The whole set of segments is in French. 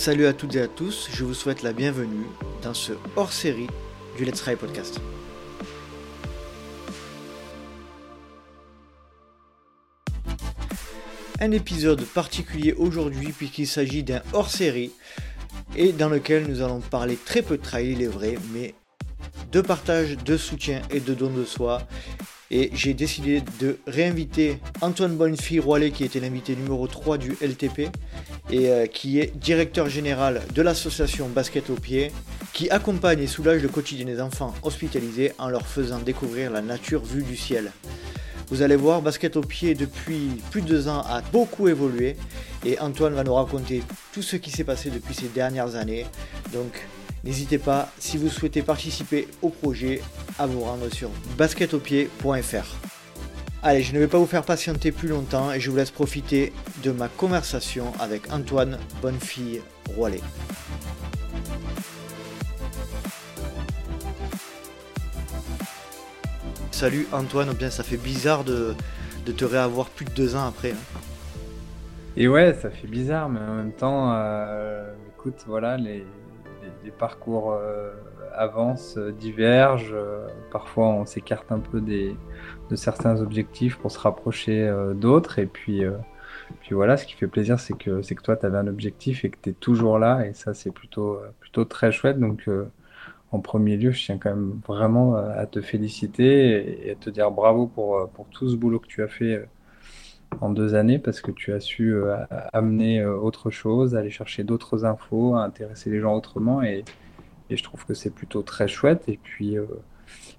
Salut à toutes et à tous, je vous souhaite la bienvenue dans ce hors-série du Let's Try Podcast. Un épisode particulier aujourd'hui puisqu'il s'agit d'un hors-série et dans lequel nous allons parler très peu de trail, il est vrai, mais de partage, de soutien et de don de soi. Et j'ai décidé de réinviter Antoine Bonnefille Roilet, qui était l'invité numéro 3 du LTP, et euh, qui est directeur général de l'association Basket au pied, qui accompagne et soulage le quotidien des enfants hospitalisés en leur faisant découvrir la nature vue du ciel. Vous allez voir, Basket au pied depuis plus de deux ans a beaucoup évolué et Antoine va nous raconter tout ce qui s'est passé depuis ces dernières années. Donc N'hésitez pas, si vous souhaitez participer au projet, à vous rendre sur basketaupied.fr. Allez, je ne vais pas vous faire patienter plus longtemps et je vous laisse profiter de ma conversation avec Antoine Bonnefille Roilet. Salut Antoine, bien ça fait bizarre de, te réavoir plus de deux ans après. Hein. Et ouais, ça fait bizarre, mais en même temps, euh, écoute, voilà, les, parcours euh, avancent, divergent. Euh, parfois, on s'écarte un peu des, de certains objectifs pour se rapprocher d'autres. Et puis, puis voilà, ce qui fait plaisir, c'est que, c'est que toi, tu avais un objectif et que tu es toujours là. Et ça, c'est plutôt, plutôt très chouette. Donc, en premier lieu, je tiens quand même vraiment à te féliciter et à te dire bravo pour, pour tout ce boulot que tu as fait en deux années parce que tu as su euh, amener euh, autre chose, aller chercher d'autres infos, intéresser les gens autrement et, et je trouve que c'est plutôt très chouette. Et puis, euh,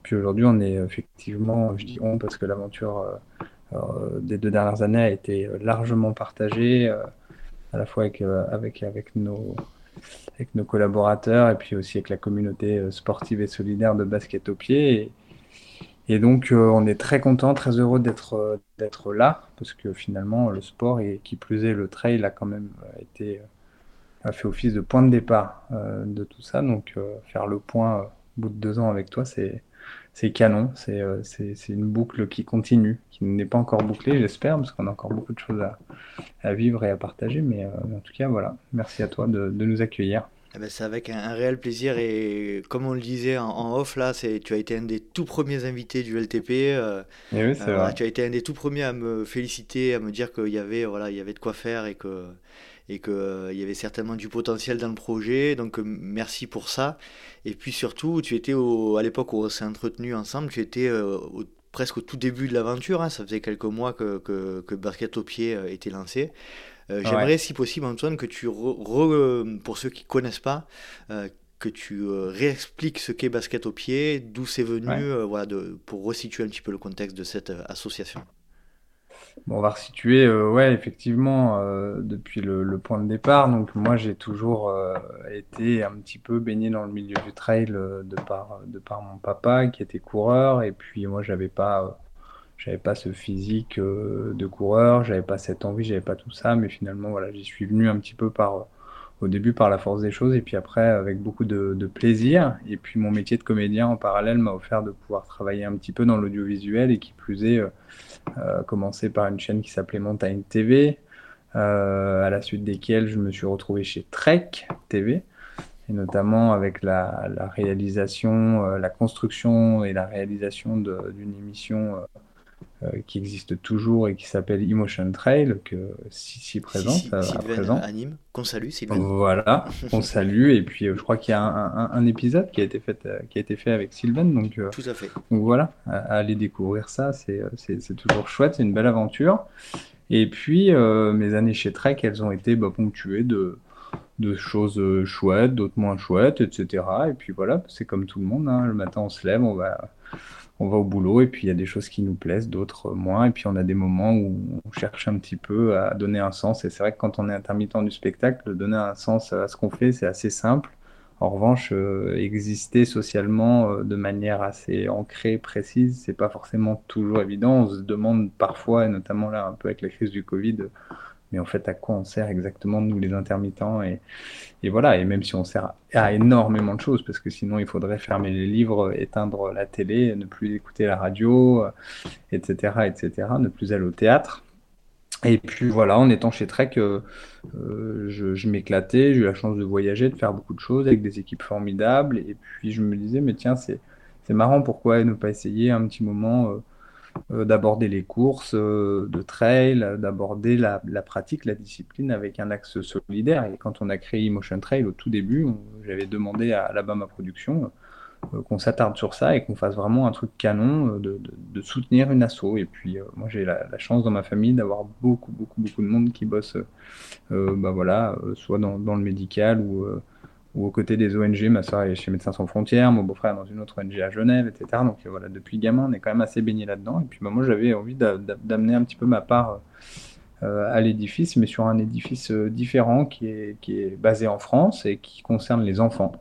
puis aujourd'hui, on est effectivement, je dis on parce que l'aventure des deux dernières années a été largement partagée, à la fois avec, avec, nos, avec nos collaborateurs et puis aussi avec la communauté sportive et solidaire de basket au pied. Et donc, euh, on est très content, très heureux d'être euh, là, parce que finalement, le sport et qui plus est le trail a quand même euh, été a fait office de point de départ de tout ça. Donc, faire le point au bout de deux ans avec toi, c'est c'est canon. C'est c'est une boucle qui continue, qui n'est pas encore bouclée, j'espère, parce qu'on a encore beaucoup de choses à, à vivre et à partager. Mais en tout cas, voilà. Merci à toi de, de nous accueillir. Eh ben, c'est avec un, réel plaisir et comme on le disait en, off là, c'est tu as été un des tout premiers invités du LTP. Euh, eh oui, euh, tu as été un des tout premiers à me féliciter, à me dire qu'il y avait voilà, il y avait de quoi faire et que et que euh, il y avait certainement du potentiel dans le projet. Donc merci pour ça. Et puis surtout, tu étais au, à l'époque où on s'est entretenu ensemble, tu étais presque au tout début de l'aventure. Hein. ça faisait quelques mois que, que, que Basket au pied était lancé. Euh, j'aimerais, si possible, Antoine, que tu, re, pour ceux qui connaissent pas, euh, que tu euh, réexpliques ce qu'est Basket au pied, d'où c'est venu, voilà, de, pour resituer un petit peu le contexte de cette association. Bon, on va resituer, ouais, effectivement, depuis le, point de départ. Donc, moi, j'ai toujours été un petit peu baigné dans le milieu du trail de, par, de par mon papa qui était coureur. Et puis, moi, j'avais pas j'avais pas ce physique euh, de coureur, j'avais pas cette envie, j'avais pas tout ça, mais finalement voilà, j'y suis venu un petit peu par au début par la force des choses et puis après avec beaucoup de, plaisir. Et puis mon métier de comédien en parallèle m'a offert de pouvoir travailler un petit peu dans l'audiovisuel et qui plus est euh, euh commencer par une chaîne qui s'appelait Montagne TV, euh, à la suite desquelles je me suis retrouvé chez Trek TV et notamment avec la, la réalisation, la construction et la réalisation d'une émission euh, qui existe toujours et qui s'appelle Emotion Trail, que si, présente à, présent. anime, qu'on salue Sylvain. Voilà, on salue. Et puis euh, je crois qu'il y a un, épisode qui a été fait, euh, qui a été fait avec Sylvain. Donc, Tout à fait. Donc voilà, à, aller découvrir ça, c'est toujours chouette, c'est une belle aventure. Et puis mes années chez Trek, elles ont été bah, ponctuées de, de choses chouettes, d'autres moins chouettes, etc. Et puis voilà, c'est comme tout le monde. Hein. Le matin, on se lève, on va on va au boulot et puis il y a des choses qui nous plaisent, d'autres moins. Et puis on a des moments où on cherche un petit peu à donner un sens. Et c'est vrai que quand on est intermittent du spectacle, donner un sens à ce qu'on fait, c'est assez simple. En revanche, euh, exister socialement euh, de manière assez ancrée, précise, c'est pas forcément toujours évident. On se demande parfois, et notamment là un peu avec la crise du Covid, mais en fait, à quoi on sert exactement, nous, les intermittents et, voilà, et même si on sert à énormément de choses, parce que sinon, il faudrait fermer les livres, éteindre la télé, ne plus écouter la radio, etc., etc., ne plus aller au théâtre. Et puis voilà, en étant chez Trek, euh, euh, je, m'éclatais, j'ai eu la chance de voyager, de faire beaucoup de choses avec des équipes formidables. Et puis je me disais, mais tiens, c'est marrant, pourquoi ne pas essayer un petit moment euh, d'aborder les courses de trail, d'aborder la, pratique, la discipline avec un axe solidaire. Et quand on a créé Emotion Trail au tout début, j'avais demandé à Alabama Production euh, qu'on s'attarde sur ça et qu'on fasse vraiment un truc canon euh, de, soutenir une asso. Et puis euh, moi j'ai la, chance dans ma famille d'avoir beaucoup beaucoup beaucoup de monde qui bosse, bah voilà, soit dans, le médical ou ou aux côtés des ONG. Ma soeur est chez Médecins Sans Frontières, mon beau-frère dans une autre ONG à Genève, etc. Donc voilà, depuis gamin, on est quand même assez baigné là-dedans. Et puis bah, moi, j'avais envie d'amener un petit peu ma part à l'édifice, mais sur un édifice différent qui est, qui est basé en France et qui concerne les enfants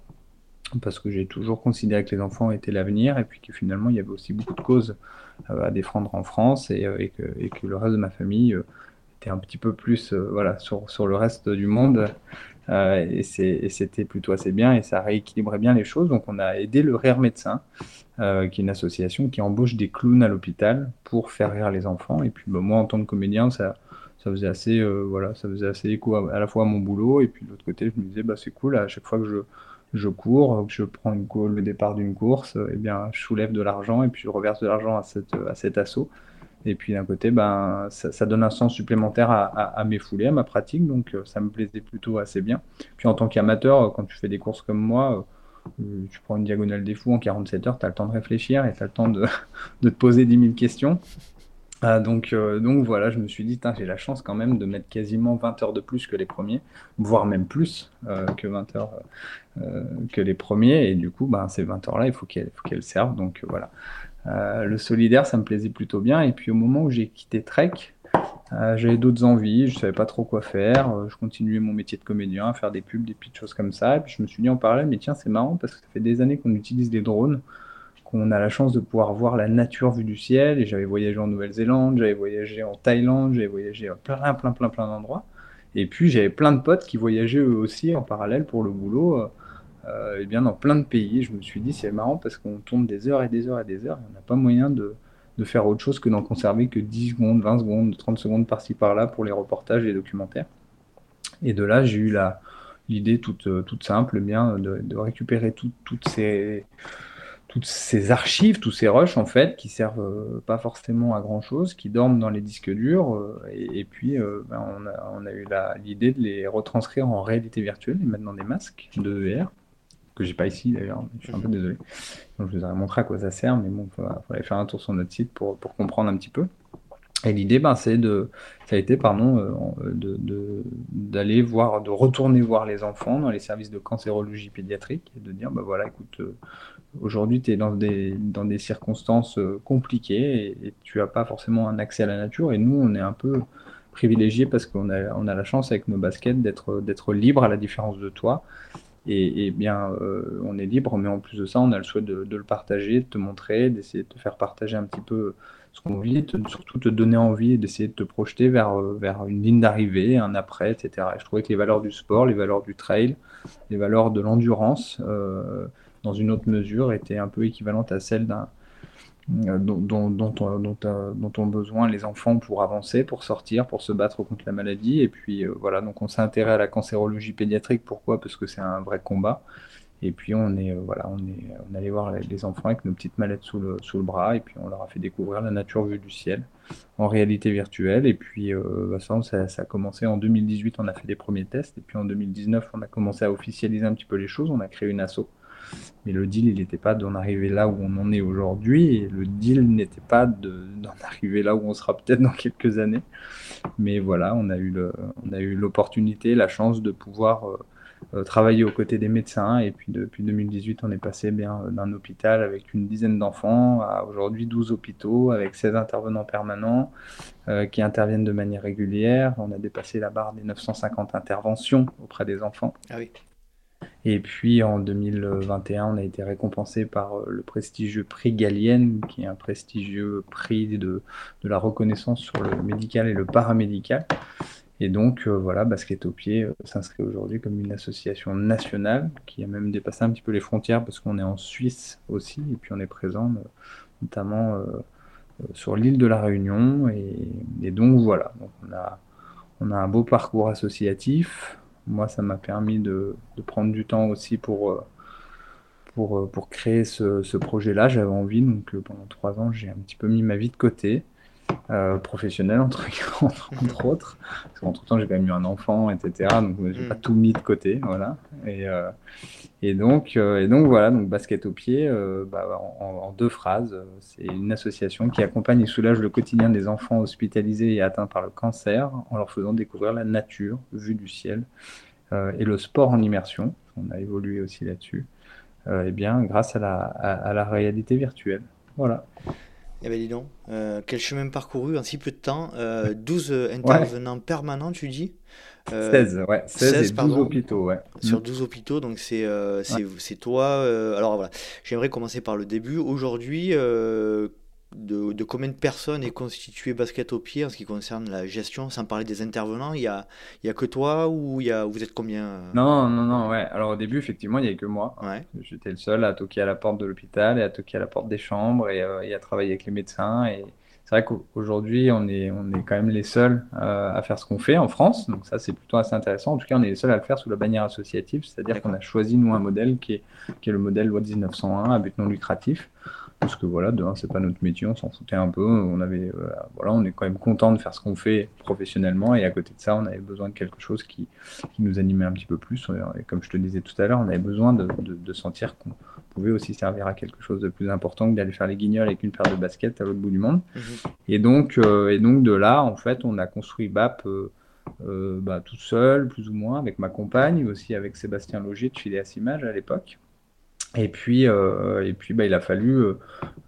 parce que j'ai toujours considéré que les enfants étaient l'avenir et puis que finalement il y avait aussi beaucoup de causes euh, à défendre en France et, euh, que, le reste de ma famille euh, était un petit peu plus voilà, sur, sur, le reste du monde et c'était plutôt assez bien et ça rééquilibrait bien les choses. Donc on a aidé le Rire Médecin, qui est une association qui embauche des clowns à l'hôpital pour faire rire les enfants. Et puis bah, moi en tant que comédien, ça, faisait assez voilà, ça faisait assez écho à, la fois à mon boulot et puis de l'autre côté je me disais bah c'est cool à chaque fois que je cours, je prends le départ d'une course, eh bien, je soulève de l'argent et puis je reverse de l'argent à, à cet assaut. Et puis d'un côté, ben, ça, donne un sens supplémentaire à, mes foulées, à ma pratique, donc euh, ça me plaisait plutôt assez bien. Puis en tant qu'amateur, quand tu fais des courses comme moi, euh, tu prends une diagonale des fous en 47 heures, tu as le temps de réfléchir et tu as le temps de, te poser 10 000 questions. Ah, donc, euh, donc voilà, je me suis dit, j'ai la chance quand même de mettre quasiment 20 heures de plus que les premiers, voire même plus euh, que 20 heures euh, que les premiers. Et du coup, ben, ces 20 heures-là, il faut qu'elles servent. Donc voilà. Le solidaire, ça me plaisait plutôt bien. Et puis au moment où j'ai quitté Trek, j'avais d'autres envies, je savais pas trop quoi faire. je continuais mon métier de comédien, à faire des pubs, des petites choses comme ça. Et puis je me suis dit en parallèle, mais tiens, c'est marrant parce que ça fait des années qu'on utilise des drones qu'on a la chance de pouvoir voir la nature vue du ciel. Et j'avais voyagé en Nouvelle-Zélande, j'avais voyagé en Thaïlande, j'avais voyagé à plein, plein, plein, plein d'endroits. Et puis j'avais plein de potes qui voyageaient eux aussi en parallèle pour le boulot, euh, et bien dans plein de pays. Je me suis dit, c'est marrant parce qu'on tourne des heures et des heures et des heures. On n'a pas moyen de, de faire autre chose que d'en conserver que 10 secondes, 20 secondes, 30 secondes par-ci par-là pour les reportages et documentaires. Et de là, j'ai eu l'idée toute, toute simple, eh bien de, de récupérer toutes ces toutes ces archives, tous ces rushs en fait, qui servent euh, pas forcément à grand chose, qui dorment dans les disques durs, euh, et, puis euh, ben, on, a, on, a, eu l'idée de les retranscrire en réalité virtuelle et dans des masques de VR, que j'ai pas ici d'ailleurs, je suis un peu mhm. désolé. Donc je vous aurais montré à quoi ça sert, mais bon, il faudrait faire un tour sur notre site pour, pour comprendre un petit peu. Et l'idée, ben, c'est de, ça a été, pardon, de, d'aller voir, de retourner voir les enfants dans les services de cancérologie pédiatrique et de dire, ben voilà, écoute, Aujourd'hui, tu es dans des, dans des circonstances euh, compliquées et, tu n'as pas forcément un accès à la nature. Et nous, on est un peu privilégiés parce qu'on a, on a la chance avec nos baskets d'être, d'être libre à la différence de toi. Et, bien, euh, on est libre, mais en plus de ça, on a le souhait de, le partager, de te montrer, d'essayer de te faire partager un petit peu ce qu'on vit, surtout te donner envie d'essayer de te projeter vers, euh, vers une ligne d'arrivée, un après, etc. je trouvais que les valeurs du sport, les valeurs du trail, les valeurs de l'endurance, dans une autre mesure, était un peu équivalente à celle d'un euh, dont, dont, dont, ont besoin les enfants pour avancer, pour sortir, pour se battre contre la maladie. Et puis euh, voilà, donc on s'est intéressé à la cancérologie pédiatrique. Pourquoi? Parce que c'est un vrai combat. Et puis on est euh, voilà, on est on allait voir les, enfants avec nos petites mallettes sous le, sous le bras et puis on leur a fait découvrir la nature vue du ciel en réalité virtuelle. Et puis bah, ça, ça, a commencé en 2018, on a fait des premiers tests et puis en 2019 on a commencé à officialiser un petit peu les choses. On a créé une asso mais le deal, il n'était pas d'en arriver là où on en est aujourd'hui. Le deal n'était pas d'en arriver là où on sera peut-être dans quelques années. Mais voilà, on a eu l'opportunité, la chance de pouvoir euh, euh, travailler aux côtés des médecins. Et puis depuis 2018, on est passé bien euh, d'un hôpital avec une dizaine d'enfants à aujourd'hui 12 hôpitaux avec 16 intervenants permanents qui interviennent de manière régulière. On a dépassé la barre des 950 interventions auprès des enfants. Ah oui. Et puis en 2021, on a été récompensé par euh, le prestigieux prix Gallienne, qui est un prestigieux prix de, de la reconnaissance sur le médical et le paramédical. Et donc euh, voilà, Basket au pied euh, s'inscrit aujourd'hui comme une association nationale qui a même dépassé un petit peu les frontières parce qu'on est en Suisse aussi et puis on est présent notamment sur l'île de la Réunion. Et, donc voilà, on, a, on a un beau parcours associatif. Moi, ça m'a permis de, prendre du temps aussi pour, pour, pour créer ce, ce projet-là. J'avais envie, donc pendant trois ans, j'ai un petit peu mis ma vie de côté. Euh, professionnel entre, entre, autres. Parce qu'entre temps, j'ai quand même eu un enfant, etc. Donc, j'ai pas mm. tout mis de côté, voilà. Et, euh, et donc, euh, et donc voilà, donc basket au pied, bah, en, deux phrases, c'est une association qui accompagne et soulage le quotidien des enfants hospitalisés et atteints par le cancer en leur faisant découvrir la nature vue du ciel et le sport en immersion. On a évolué aussi là-dessus. et bien, grâce à la, à la réalité virtuelle. Voilà. Eh bien, dis donc, euh, quel chemin parcouru en si peu de temps 12 euh, intervenants permanents, tu dis? 16, euh, ouais. 16, et 12 hôpitaux, ouais. Sur 12 mm. hôpitaux, donc c'est c'est toi. alors voilà, j'aimerais commencer par le début. Aujourd'hui, de, combien de personnes est constitué Basket au pied en ce qui concerne la gestion, sans parler des intervenants Il y a, y a que toi ou y a, vous êtes combien euh? Non, non, non, ouais. Alors au début, effectivement, il n'y avait que moi. J'étais le seul à toquer à la porte de l'hôpital et à toquer à la porte des chambres et, euh, à travailler avec les médecins. Et c'est vrai qu'aujourd'hui, on est, on est quand même les seuls euh, à faire ce qu'on fait en France. Donc ça, c'est plutôt assez intéressant. En tout cas, on est les seuls à le faire sous la bannière associative, c'est-à-dire qu'on a choisi, nous, un modèle qui est, qui est le modèle loi 1901 à but non lucratif parce que voilà, de c'est pas notre métier, on s'en foutait un peu. On avait, euh, voilà, on est quand même content de faire ce qu'on fait professionnellement, et à côté de ça, on avait besoin de quelque chose qui, qui nous animait un petit peu plus. Et comme je te disais tout à l'heure, on avait besoin de, de, sentir qu'on pouvait aussi servir à quelque chose de plus important que d'aller faire les guignols avec une paire de baskets à l'autre bout du monde. Mhm. Et donc, euh, et donc de là, en fait, on a construit BAP. Euh, bah, tout seul, plus ou moins, avec ma compagne, aussi avec Sébastien Logier de Phileas Image à l'époque. Et puis, euh, et puis bah, il a fallu euh,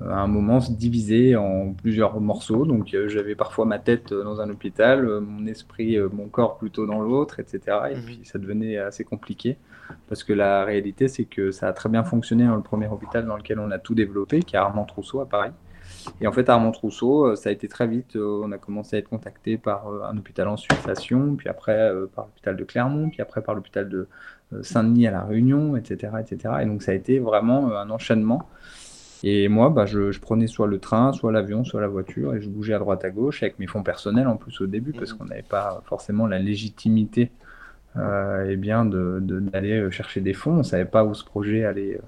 à un moment se diviser en plusieurs morceaux. Donc euh, j'avais parfois ma tête dans un hôpital, mon esprit, mon corps plutôt dans l'autre, etc. Et mhm. puis ça devenait assez compliqué parce que la réalité c'est que ça a très bien fonctionné dans le premier hôpital dans lequel on a tout développé, qui est Armand Trousseau à Paris. Et en fait, Armand Trousseau, ça a été très vite. On a commencé à être contacté par un hôpital en Suisse puis après par l'hôpital de Clermont, puis après par l'hôpital de Saint-Denis à La Réunion, etc., etc. Et donc ça a été vraiment euh, un enchaînement. Et moi, bah, je, prenais soit le train, soit l'avion, soit la voiture, et je bougeais à droite à gauche avec mes fonds personnels en plus au début, parce mmh. qu'on n'avait pas forcément la légitimité euh, eh bien d'aller chercher des fonds. On ne savait pas où ce projet allait,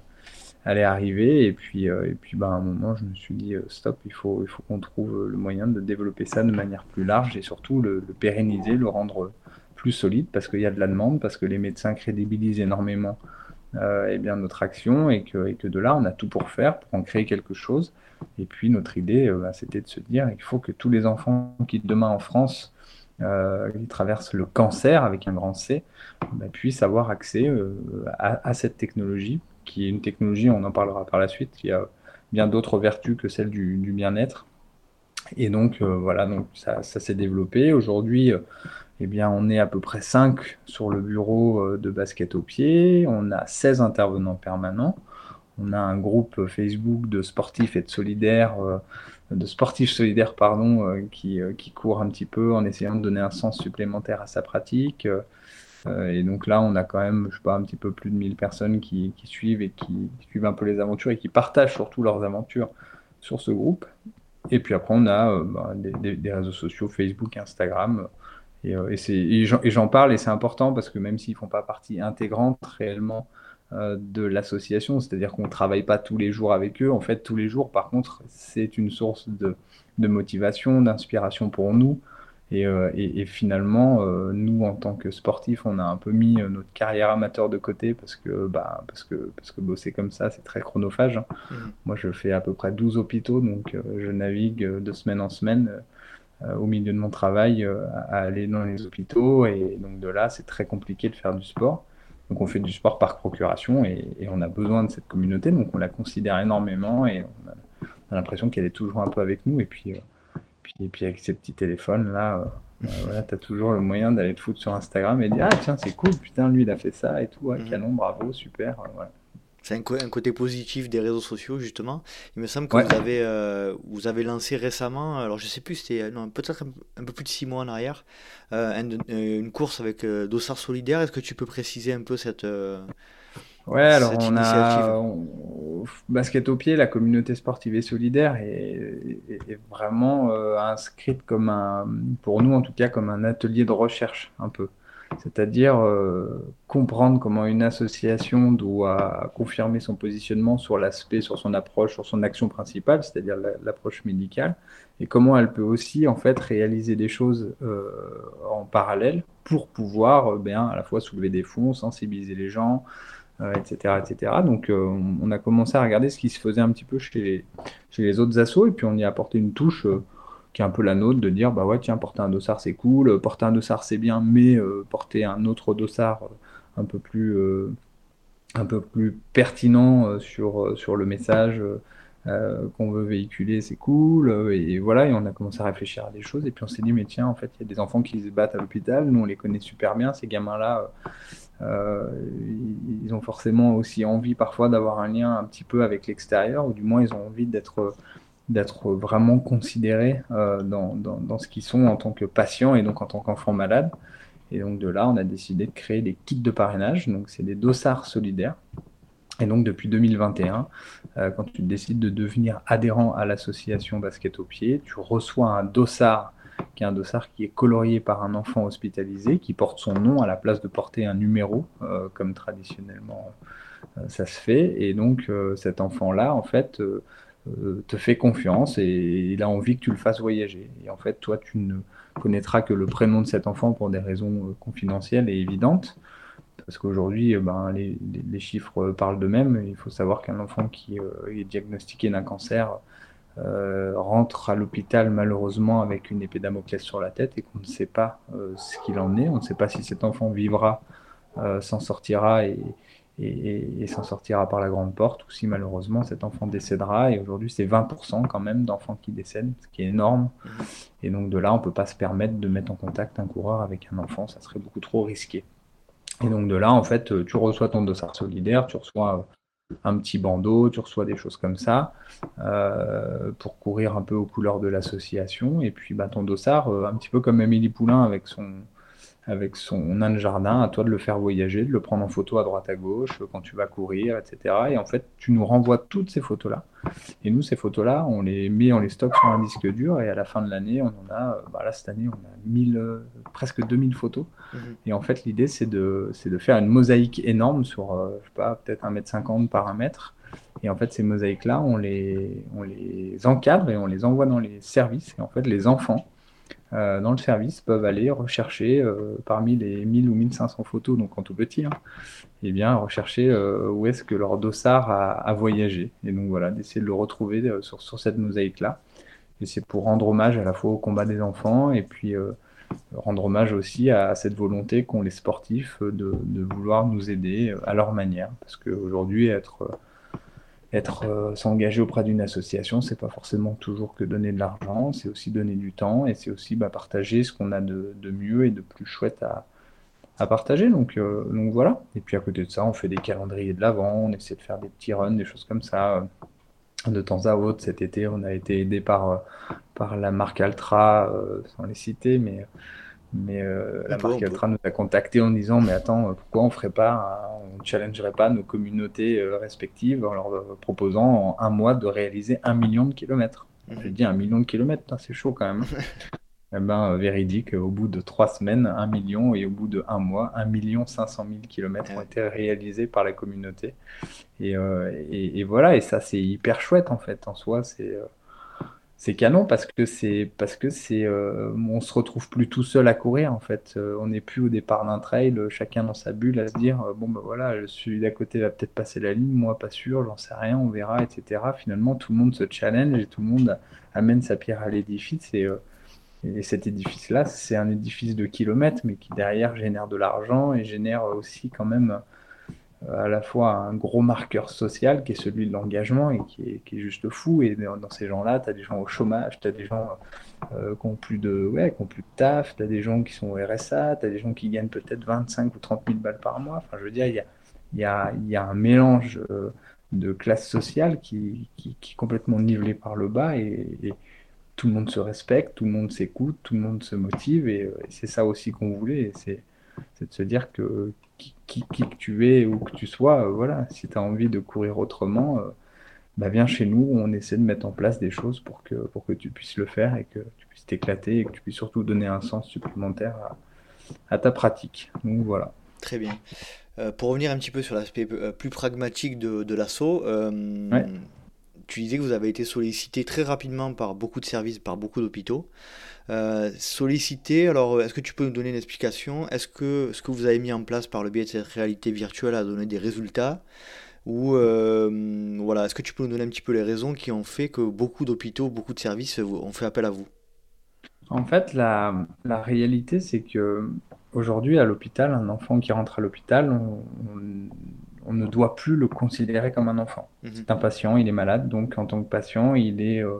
allait arriver. Et puis, et puis bah, à un moment, je me suis dit, stop, il faut, il faut qu'on trouve le moyen de développer ça de manière plus large et surtout le pérenniser, le rendre solide parce qu'il y a de la demande, parce que les médecins crédibilisent énormément euh, eh bien, notre action et que, et de là, on a tout pour faire, pour en créer quelque chose. Et puis notre idée, euh, bah, c'était de se dire il faut que tous les enfants qui demain en France euh, qui traversent le cancer avec un grand C bah, puissent avoir accès à, cette technologie, qui est une technologie, on en parlera par la suite, qui a bien d'autres vertus que celle du bien-être. Et donc voilà, donc ça, s'est développé. Aujourd'hui, eh bien, on est à peu près 5 sur le bureau euh, de basket au pied. On a 16 intervenants permanents. On a un groupe Facebook de sportifs et de solidaires, euh, de sportifs solidaires, pardon, euh, qui, qui court un petit peu en essayant de donner un sens supplémentaire à sa pratique. et donc là, on a quand même, je sais pas, un petit peu plus de 1000 personnes qui suivent et qui, suivent un peu les aventures et qui partagent surtout leurs aventures sur ce groupe. Et puis après, on a bah, des, réseaux sociaux, Facebook, Instagram, euh, et, j'en parle et c'est important parce que même s'ils font pas partie intégrante réellement euh, de l'association, c'est-à-dire qu'on ne travaille pas tous les jours avec eux, en fait tous les jours par contre c'est une source de, motivation, d'inspiration pour nous. Et, euh, finalement, nous, en tant que sportifs, on a un peu mis notre carrière amateur de côté parce que, bah, parce que, parce que bosser comme ça, c'est très chronophage. Hein. Mmh. Moi, je fais à peu près 12 hôpitaux, donc je navigue de semaine en semaine. Euh, au milieu de mon travail euh, à aller dans les hôpitaux. Et donc de là, c'est très compliqué de faire du sport. Donc on fait du sport par procuration et, on a besoin de cette communauté, donc on la considère énormément et on a, l'impression qu'elle est toujours un peu avec nous. Et puis, euh, puis, et puis avec ces petits téléphones là, voilà, tu as toujours le moyen d'aller te foutre sur Instagram et dire Ah tiens, c'est cool, putain, lui il a fait ça et tout, mmh. canon, bravo, super. Voilà. C'est un, côté positif des réseaux sociaux, justement. Il me semble que vous, avez, euh, vous avez lancé récemment, alors je sais plus, c'était peut-être un, peu plus de six mois en arrière, euh, euh, une course avec Dossard Solidaire. Est-ce que tu peux préciser un peu cette. Ouais, alors on a, basket au pied, la communauté sportive et solidaire est, vraiment euh, inscrite comme un, pour nous en tout cas, comme un atelier de recherche un peu. C'est-à-dire euh, comprendre comment une association doit confirmer son positionnement sur l'aspect, sur son approche, sur son action principale, c'est-à-dire l'approche médicale, et comment elle peut aussi en fait réaliser des choses euh, en parallèle pour pouvoir bien à la fois soulever des fonds, sensibiliser les gens, etc., euh, etc. Donc, euh, on a commencé à regarder ce qui se faisait un petit peu chez les, autres assos, et puis on y a apporté une touche euh, qui est un peu la nôtre, de dire, bah ouais, tiens, porter un dossard, c'est cool, porter un dossard, c'est bien, mais porter un autre dossard un peu plus, un peu plus pertinent sur, sur le message qu'on veut véhiculer, c'est cool. Et, voilà, et on a commencé à réfléchir à des choses. Et puis on s'est dit, mais tiens, en fait, il y a des enfants qui se battent à l'hôpital. Nous, on les connaît super bien. Ces gamins-là, ils ont forcément aussi envie parfois d'avoir un lien un petit peu avec l'extérieur, ou du moins ils ont envie d'être d'être vraiment considérés euh, dans, dans, dans, ce qu'ils sont en tant que patients et donc en tant qu'enfants malades. Et donc de là, on a décidé de créer des kits de parrainage. Donc c'est des dossards solidaires. Et donc depuis 2021, euh, quand tu décides de devenir adhérent à l'association Basket au pied, tu reçois un dossard qui est un dossard qui est colorié par un enfant hospitalisé, qui porte son nom à la place de porter un numéro, euh, comme traditionnellement euh, ça se fait. Et donc euh, cet enfant-là, en fait, te fait confiance et il a envie que tu le fasses voyager. Et en fait, toi, tu ne connaîtras que le prénom de cet enfant pour des raisons confidentielles et évidentes. Parce qu'aujourd'hui, ben, les, les, chiffres parlent d'eux-mêmes. Il faut savoir qu'un enfant qui est diagnostiqué d'un cancer euh, rentre à l'hôpital malheureusement avec une épée Damoclès sur la tête et qu'on ne sait pas euh, ce qu'il en est. On ne sait pas si cet enfant vivra, euh, s'en sortira et, et, s'en sortira par la grande porte ou si malheureusement cet enfant décédera. Et aujourd'hui, c'est 20% quand même d'enfants qui décèdent, ce qui est énorme. Et donc de là, on ne peut pas se permettre de mettre en contact un coureur avec un enfant, ça serait beaucoup trop risqué. Et donc de là, en fait, tu reçois ton dossard solidaire, tu reçois un petit bandeau, tu reçois des choses comme ça euh, pour courir un peu aux couleurs de l'association. Et puis bah, ton dossard, euh, un petit peu comme Amélie Poulain avec son, avec son nain de jardin, à toi de le faire voyager, de le prendre en photo à droite à gauche quand tu vas courir, etc. Et en fait, tu nous renvoies toutes ces photos-là. Et nous, ces photos-là, on les met, on les stocke sur un disque dur et à la fin de l'année, on en a, bah là, cette année, on a 1000, euh, presque 2000 photos. Mhm. Et en fait, l'idée, c'est de, de faire une mosaïque énorme sur, euh, je sais pas, peut-être 1m50 par 1 mètre. Et en fait, ces mosaïques-là, on les, on les encadre et on les envoie dans les services. Et en fait, les enfants, euh, dans le service peuvent aller rechercher euh, parmi les 1000 ou 1500 photos, donc en tout petit, et hein, eh bien rechercher euh, où est-ce que leur dossard a, voyagé. Et donc voilà, d'essayer de le retrouver sur, cette mosaïque-là. Et c'est pour rendre hommage à la fois au combat des enfants et puis rendre hommage aussi à, cette volonté qu'ont les sportifs de, vouloir nous aider à leur manière. Parce qu'aujourd'hui, être être euh, s'engager auprès d'une association, c'est pas forcément toujours que donner de l'argent, c'est aussi donner du temps et c'est aussi bah, partager ce qu'on a de, mieux et de plus chouette à, partager. Donc, euh, donc voilà. Et puis à côté de ça, on fait des calendriers de l'avant, on essaie de faire des petits runs, des choses comme ça. De temps à autre, cet été, on a été aidé par, par la marque Altra, euh, sans les citer, mais mais euh, la marque Altra nous a contacté en disant mais attends pourquoi on ferait pas on challengerait pas nos communautés euh, respectives en leur euh, proposant en un mois de réaliser un million de kilomètres. Mhm. Je dis un million de kilomètres, c'est chaud quand même. eh ben, véridique, au bout de trois semaines, un million et au bout de un mois, un million cinq cent mille kilomètres ont été réalisés par la communauté. Et, et, et voilà, et ça c'est hyper chouette en fait en soi. C'est c'est canon parce que c'est parce que c'est euh, on se retrouve plus tout seul à courir en fait. Euh, on n'est plus au départ d'un trail chacun dans sa bulle à se dire euh, bon ben voilà celui d'à côté va peut-être passer la ligne moi pas sûr j'en sais rien on verra etc finalement tout le monde se challenge et tout le monde amène sa pierre à l'édifice et, et cet édifice là c'est un édifice de kilomètres mais qui derrière génère de l'argent et génère aussi quand même à la fois un gros marqueur social qui est celui de l'engagement et qui est, juste fou. Et dans, ces gens-là, tu as des gens au chômage, tu as des gens euh, qui, ont plus de, ouais, qui ont plus de taf, tu as des gens qui sont au RSA, tu as des gens qui gagnent peut-être 25 ou 30 000 balles par mois. Enfin, je veux dire, il y a, y, a, y a, un mélange euh, de classe sociale qui, qui, est complètement nivelé par le bas et, tout le monde se respecte, tout le monde s'écoute, tout le monde se motive et, euh, et c'est ça aussi qu'on voulait. C'est de se dire que qui, qui, que tu es ou que tu sois, euh, voilà, si tu as envie de courir autrement, euh, bah, viens chez nous, on essaie de mettre en place des choses pour que, pour que tu puisses le faire et que tu puisses t'éclater et que tu puisses surtout donner un sens supplémentaire à, ta pratique. Donc voilà. Très bien. Euh, pour revenir un petit peu sur l'aspect euh, plus pragmatique de, de l'assaut, tu disais que vous avez été sollicité très rapidement par beaucoup de services, par beaucoup d'hôpitaux. Euh, sollicité, alors est-ce que tu peux nous donner une explication? Est-ce que ce que vous avez mis en place par le biais de cette réalité virtuelle a donné des résultats? Ou euh, voilà, est-ce que tu peux nous donner un petit peu les raisons qui ont fait que beaucoup d'hôpitaux, beaucoup de services ont fait appel à vous? En fait, la, réalité, c'est que aujourd'hui, à l'hôpital, un enfant qui rentre à l'hôpital, on ne doit plus le considérer comme un enfant. Mhm. C'est un patient, il est malade, donc en tant que patient, il est, euh,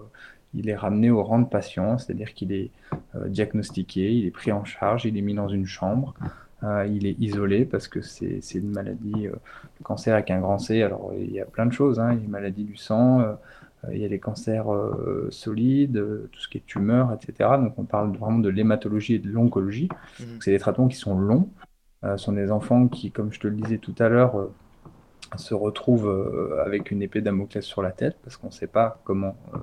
il est ramené au rang de patient, c'est-à-dire qu'il est, euh, diagnostiqué, il est pris en charge, il est mis dans une chambre, euh, il est isolé parce que c'est une maladie, le cancer avec un grand C. Alors il y a plein de choses, hein, il y a les maladies du sang, il y a les cancers solides, tout ce qui est tumeur, etc. Donc on parle vraiment de l'hématologie et de l'oncologie. Mhm. C'est des traitements qui sont longs. Ce sont des enfants qui, comme je te le disais tout à l'heure, se retrouve euh, avec une épée Damoclès sur la tête parce qu'on ne sait pas comment euh,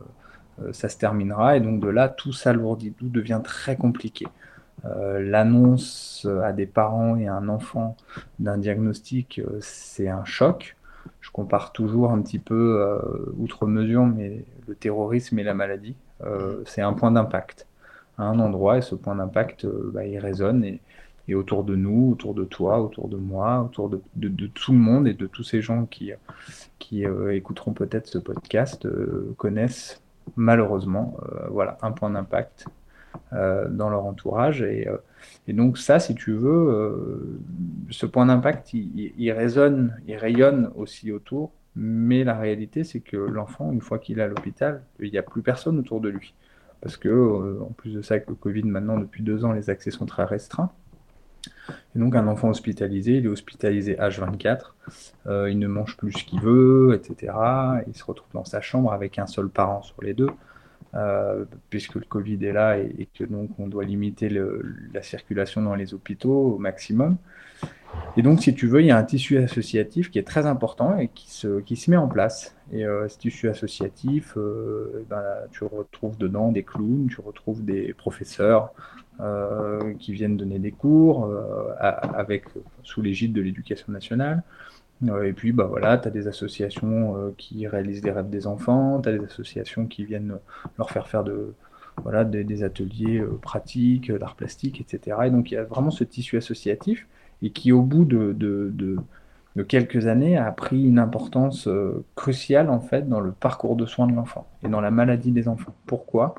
euh, ça se terminera et donc de là tout s'alourdit, tout devient très compliqué. L'annonce à des parents et à un enfant d'un diagnostic, c'est un choc. Je compare toujours un petit peu, outre mesure, mais le terrorisme et la maladie, c'est un point d'impact à un endroit et ce point d'impact, bah, il résonne et, et autour de nous, autour de toi, autour de moi, autour de, tout le monde et de tous ces gens qui, qui euh, écouteront peut-être ce podcast euh, connaissent malheureusement euh, voilà, un point d'impact dans leur entourage. Et, et, donc ça, si tu veux, ce point d'impact, il, résonne, il rayonne aussi autour, mais la réalité, c'est que l'enfant, une fois qu'il est à l'hôpital, il n'y a plus personne autour de lui. Parce que, en plus de ça, avec le Covid, maintenant, depuis deux ans, les accès sont très restreints. Et donc un enfant hospitalisé, il est hospitalisé H24, euh, il ne mange plus ce qu'il veut, etc. Il se retrouve dans sa chambre avec un seul parent sur les deux, euh, puisque le Covid est là et, que donc on doit limiter la circulation dans les hôpitaux au maximum. Et donc, si tu veux, il y a un tissu associatif qui est très important et qui se, qui se met en place. Et euh, ce tissu associatif, ben, tu retrouves dedans des clowns, tu retrouves des professeurs, euh, qui viennent donner des cours euh, avec, sous l'égide de l'éducation nationale. Euh, et puis, bah voilà, tu as des associations qui réalisent les rêves des enfants, tu as des associations qui viennent leur faire faire de, voilà, des, ateliers pratiques, d'art plastique, etc. Et donc, il y a vraiment ce tissu associatif et qui, au bout de, de, de, quelques années, a pris une importance cruciale, en fait, dans le parcours de soins de l'enfant et dans la maladie des enfants. Pourquoi?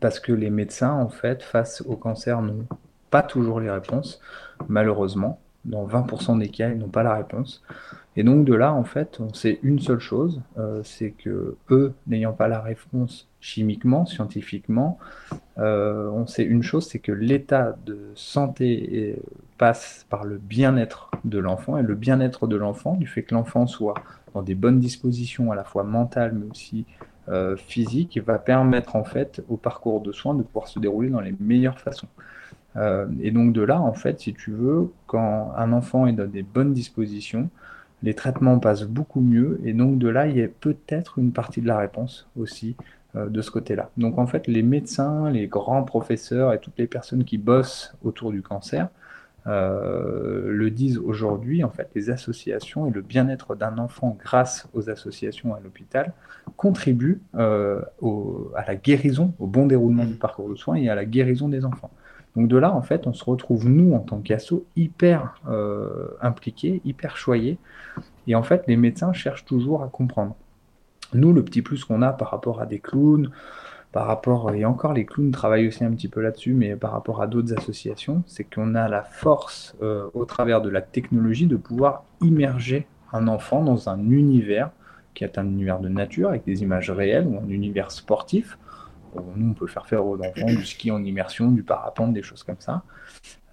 Parce que les médecins, en fait, face au cancer, n'ont pas toujours les réponses, malheureusement. Dans 20% des cas, ils n'ont pas la réponse. Et donc de là, en fait, on sait une seule chose, euh, c'est que eux, n'ayant pas la réponse chimiquement, scientifiquement, euh, on sait une chose, c'est que l'état de santé passe par le bien-être de l'enfant, et le bien-être de l'enfant, du fait que l'enfant soit dans des bonnes dispositions, à la fois mentales, mais aussi euh, physique va permettre en fait au parcours de soins de pouvoir se dérouler dans les meilleures façons. Euh, et donc de là, en fait, si tu veux, quand un enfant est dans des bonnes dispositions, les traitements passent beaucoup mieux. Et donc de là, il y a peut-être une partie de la réponse aussi euh, de ce côté-là. Donc en fait, les médecins, les grands professeurs et toutes les personnes qui bossent autour du cancer le disent aujourd'hui, en fait, les associations et le bien-être d'un enfant grâce aux associations à l'hôpital contribuent euh, à la guérison, au bon déroulement du parcours de soins et à la guérison des enfants. Donc de là, en fait, on se retrouve, nous, en tant qu'asso, hyper euh, impliqués, hyper choyés. Et en fait, les médecins cherchent toujours à comprendre. Nous, le petit plus qu'on a par rapport à des clowns, par rapport, et encore les clowns travaillent aussi un petit peu là-dessus, mais par rapport à d'autres associations, c'est qu'on a la force, euh, au travers de la technologie, de pouvoir immerger un enfant dans un univers qui est un univers de nature, avec des images réelles, ou un univers sportif. Nous, on peut faire faire aux enfants du ski en immersion, du parapente, des choses comme ça.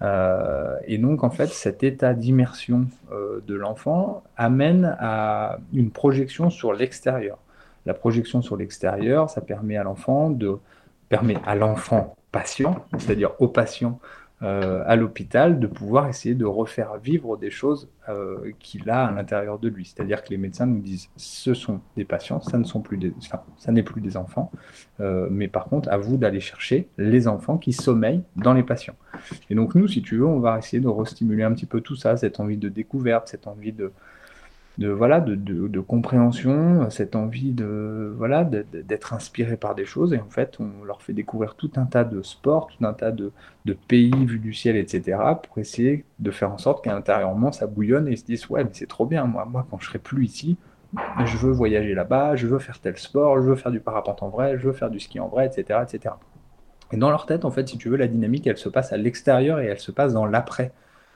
Euh, et donc, en fait, cet état d'immersion euh, de l'enfant amène à une projection sur l'extérieur. La projection sur l'extérieur, ça permet à l'enfant de permet à l'enfant patient, c'est-à-dire au patient euh, à l'hôpital de pouvoir essayer de refaire vivre des choses euh, qu'il a à l'intérieur de lui. C'est-à-dire que les médecins nous disent ce sont des patients, ça ne sont plus des, ça n'est plus des enfants, euh, mais par contre à vous d'aller chercher les enfants qui sommeillent dans les patients. Et donc nous, si tu veux, on va essayer de restimuler un petit peu tout ça, cette envie de découverte, cette envie de de voilà de, de, compréhension, cette envie de voilà d'être inspiré par des choses et en fait on leur fait découvrir tout un tas de sports, tout un tas de, pays vus du ciel, etc. pour essayer de faire en sorte qu'intérieurement ça bouillonne et ils se disent ouais mais c'est trop bien moi moi quand je serai plus ici je veux voyager là-bas, je veux faire tel sport, je veux faire du parapente en vrai, je veux faire du ski en vrai, etc., etc. Et dans leur tête, en fait, si tu veux, la dynamique, elle se passe à l'extérieur et elle se passe dans l'après.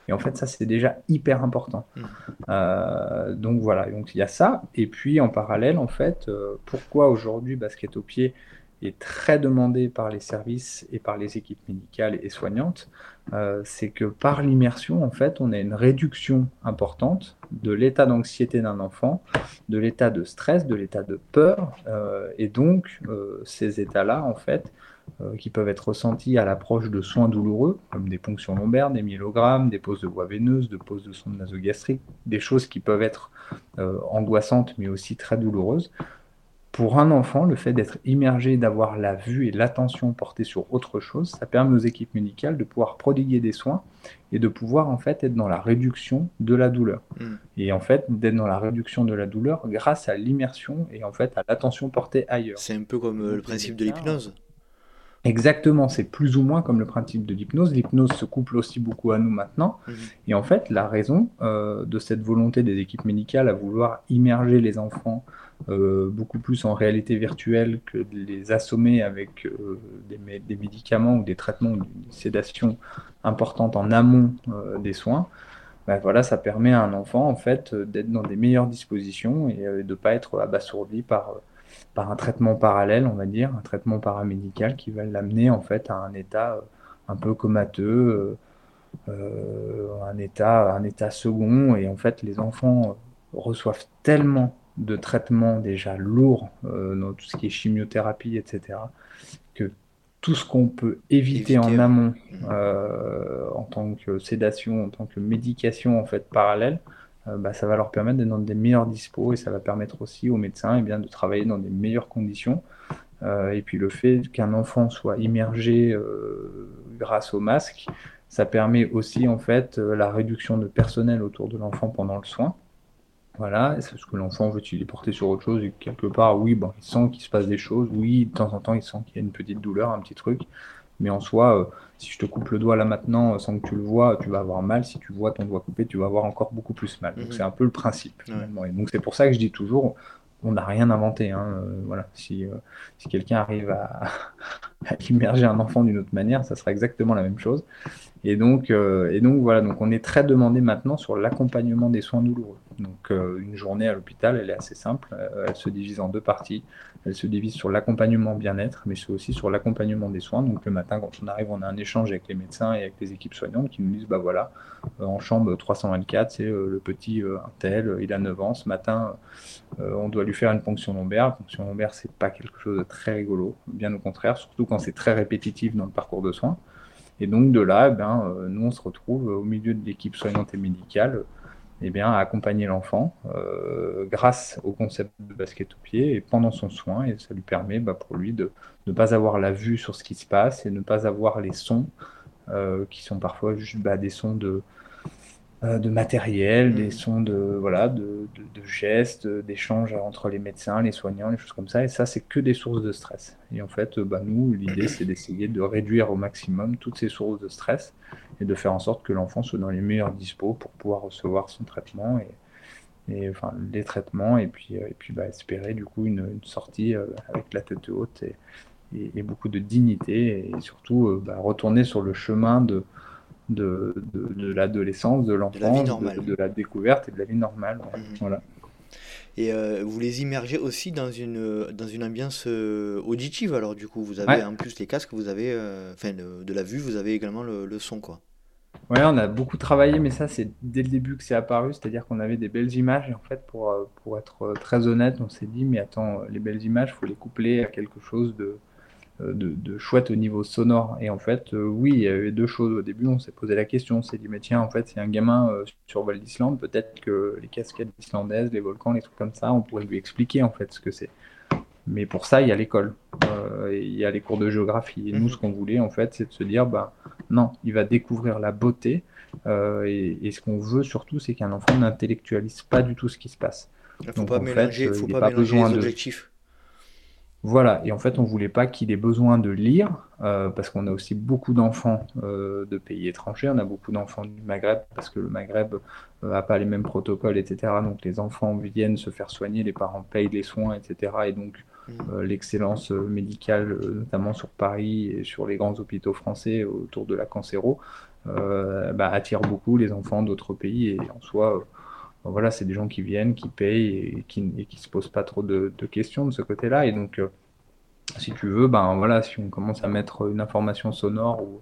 Et en fait, ça, c'est déjà hyper important. Mm. Euh, donc voilà, donc il y a ça. Et puis en parallèle, en fait, euh, pourquoi aujourd'hui basket au pied est très demandé par les services et par les équipes médicales et soignantes, euh, c'est que par l'immersion, en fait, on a une réduction importante de l'état d'anxiété d'un enfant, de l'état de stress, de l'état de peur, et donc ces états-là, en fait, qui peuvent être ressentis à l'approche de soins douloureux, comme des ponctions lombaires, des myélogrammes, des poses de voie veineuse, de poses de sonde nasogastrique, des choses qui peuvent être euh, angoissantes mais aussi très douloureuses. Pour un enfant, le fait d'être immergé, d'avoir la vue et l'attention portée sur autre chose, ça permet aux équipes médicales de pouvoir prodiguer des soins et de pouvoir en fait être dans la réduction de la douleur. Mm. Et en fait, d'être dans la réduction de la douleur grâce à l'immersion et en fait à l'attention portée ailleurs. C'est un peu comme euh, le principe de l'hypnose. Exactement, c'est plus ou moins comme le principe de l'hypnose. L'hypnose se couple aussi beaucoup à nous maintenant. Mhm. Et en fait, la raison euh, de cette volonté des équipes médicales à vouloir immerger les enfants euh, beaucoup plus en réalité virtuelle que de les assommer avec euh, des, médicaments ou des traitements ou des sédations importantes en amont des soins, ben voilà, ça permet à un enfant en fait d'être dans des meilleures dispositions et de ne pas être abasourdi par par un traitement parallèle, on va dire, un traitement paramédical qui va l'amener en fait à un état euh, un peu comateux, euh, euh, un, état, un état second. Et en fait, les enfants reçoivent tellement de traitements déjà lourds dans tout ce qui est chimiothérapie, etc., que tout ce qu'on peut éviter, en amont en tant que sédation, en tant que médication en fait parallèle, bah, ça va leur permettre d'être dans des meilleurs dispos et ça va permettre aussi aux médecins eh bien, de travailler dans des meilleures conditions. Euh, et puis le fait qu'un enfant soit immergé euh, grâce au masque, ça permet aussi en fait la réduction de personnel autour de l'enfant pendant le soin. Voilà, c'est ce que l'enfant veut il est porté sur autre chose et quelque part, oui, il sent qu'il se passe des choses, oui, de temps en temps, il sent qu'il y a une petite douleur, un petit truc, mais en soi, euh, si je te coupe le doigt là maintenant euh, sans que tu le vois, tu vas avoir mal. Si tu vois ton doigt coupé, tu vas avoir encore beaucoup plus mal. Donc mhm. c'est un peu le principe. Et donc c'est pour ça que je dis toujours, on n'a rien inventé. Hein. Euh, voilà. Si, si quelqu'un arrive à, à, immerger un enfant d'une autre manière, ça sera exactement la même chose. Et donc, et donc voilà, donc on est très demandé maintenant sur l'accompagnement des soins douloureux. Donc une journée à l'hôpital, elle est assez simple. elle se divise en deux parties. Elle se divise sur l'accompagnement bien-être, mais c'est aussi sur l'accompagnement des soins. Donc le matin, quand on arrive, on a un échange avec les médecins et avec les équipes soignantes qui nous disent, bah voilà, euh, en chambre 324, c'est euh, le petit euh, tel, il a 9 ans, ce matin, on doit lui faire une ponction lombaire. La ponction lombaire, c'est pas quelque chose de très rigolo, bien au contraire, surtout quand c'est très répétitif dans le parcours de soins. Et donc de là, eh ben, nous, on se retrouve au milieu de l'équipe soignante et médicale eh bien, à accompagner l'enfant euh, grâce au concept de basket au pied et pendant son soin. Et ça lui permet bah, pour lui de ne pas avoir la vue sur ce qui se passe et ne pas avoir les sons euh, qui sont parfois juste bah, des sons de, de matériel, des mmh. sons de, voilà, de, de, gestes, d'échanges entre les médecins, les soignants, les choses comme ça. Et ça, c'est que des sources de stress. Et en fait, bah, nous, l'idée, c'est d'essayer de réduire au maximum toutes ces sources de stress et de faire en sorte que l'enfant soit dans les meilleurs dispos pour pouvoir recevoir son traitement et, et enfin, les traitements et puis, euh, et puis bah, espérer du coup une, une sortie euh, avec la tête haute et, et, beaucoup de dignité et surtout bah, retourner sur le chemin de de, de, l'adolescence, de l'enfance, de, la découverte et de la vie normale. Mhm. Voilà. Et euh, vous les immergez aussi dans une, dans une ambiance euh, auditive, alors du coup, vous avez en plus les casques, vous avez, euh, enfin, de la vue, vous avez également le, son, quoi. Ouais, on a beaucoup travaillé, mais ça, c'est dès le début que c'est apparu, c'est-à-dire qu'on avait des belles images, et en fait, pour, pour être très honnête, on s'est dit, mais attends, les belles images, il faut les coupler à quelque chose de, de, chouette au niveau sonore. Et en fait, oui, il y avait deux choses. Au début, on s'est posé la question, on s'est dit, mais tiens, en fait, c'est un gamin sur Val d'Islande, peut-être que les cascades islandaises, les volcans, les trucs comme ça, on pourrait lui expliquer en fait ce que c'est. Mais pour ça, il y a l'école, il y a les cours de géographie. Et nous, mhm. ce qu'on voulait, en fait, c'est de se dire, ben, non, il va découvrir la beauté. et, et, ce qu'on veut surtout, c'est qu'un enfant n'intellectualise pas du tout ce qui se passe. Il ne faut pas mélanger, faut pas, mélanger les objectifs. Voilà, et en fait, on voulait pas qu'il ait besoin de lire, euh, parce qu'on a aussi beaucoup d'enfants euh, de pays étrangers, on a beaucoup d'enfants du Maghreb, parce que le Maghreb n'a euh, pas les mêmes protocoles, etc. Donc les enfants viennent se faire soigner, les parents payent les soins, etc. Et donc mmh. l'excellence médicale, notamment sur Paris et sur les grands hôpitaux français autour de la cancéro, bah, attire beaucoup les enfants d'autres pays, et en soi voilà, c'est des gens qui viennent, qui payent et qui ne se posent pas trop de, questions de ce côté-là. Et donc, euh, si tu veux, ben voilà, si on commence à mettre une information sonore ou,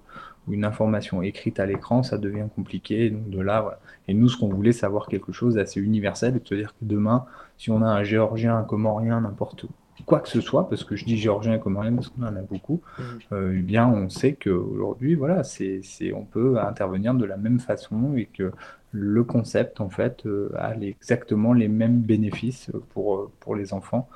une information écrite à l'écran, ça devient compliqué. Donc de là, voilà. Et nous, ce qu'on voulait, savoir quelque chose d'assez universel, et de se dire que demain, si on a un géorgien, un comorien, n'importe où, quoi que ce soit, parce que je dis géorgien et comorien parce qu'on en a beaucoup, mmh. euh, eh bien, on sait qu'aujourd'hui, voilà, c'est, on peut intervenir de la même façon et que le concept, en fait, euh, a exactement les mêmes bénéfices pour, euh, pour les enfants.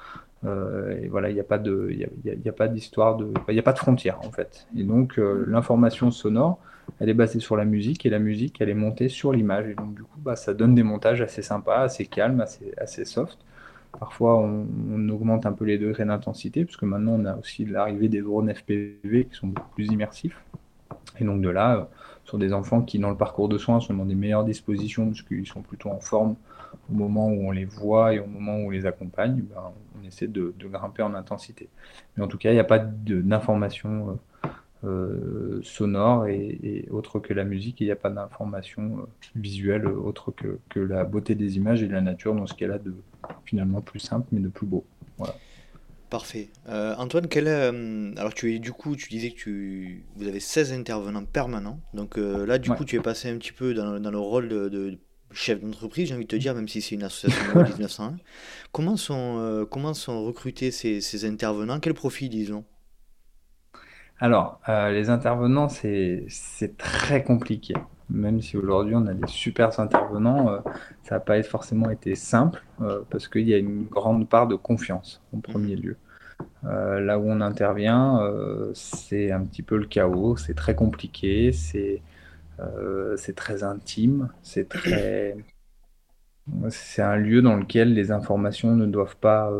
Euh, et voilà, il n'y a pas de, il y a, pas d'histoire de, il n'y a pas de frontières en fait. Et donc l'information sonore, elle est basée sur la musique et la musique, elle est montée sur l'image. Et donc du coup, bah, ça donne des montages assez sympas, assez calmes, assez, assez soft. Parfois, on, on, augmente un peu les degrés d'intensité, puisque maintenant on a aussi l'arrivée des drones FPV qui sont beaucoup plus immersifs. Et donc de là, sur des enfants qui, dans le parcours de soins, sont dans des meilleures dispositions, parce qu'ils sont plutôt en forme au moment où on les voit et au moment où on les accompagne, ben, on essaie de, grimper en intensité. Mais en tout cas, il n'y a pas d'information euh, euh, sonore et, autre que la musique, il n'y a pas d'information euh, visuelle autre que, la beauté des images et de la nature dans ce qu'elle a de finalement plus simple mais de plus beau. Voilà. Parfait. Euh, Antoine, quel euh, alors tu es du coup, tu disais que tu vous avez 16 intervenants permanents. Donc euh, là, du coup, tu es passé un petit peu dans, dans le rôle de, chef d'entreprise, j'ai envie de te dire, même si c'est une association de 1901. Comment sont comment sont recrutés ces, ces intervenants? Quel profil ils ont? Alors, les intervenants, c'est très compliqué. Même si aujourd'hui on a des super intervenants, ça n'a pas forcément été simple parce qu'il y a une grande part de confiance en premier mmh. lieu. Euh, là où on intervient, euh, c'est un petit peu le chaos, c'est très compliqué, c'est euh, très intime, c'est très... C'est un lieu dans lequel les informations ne doivent pas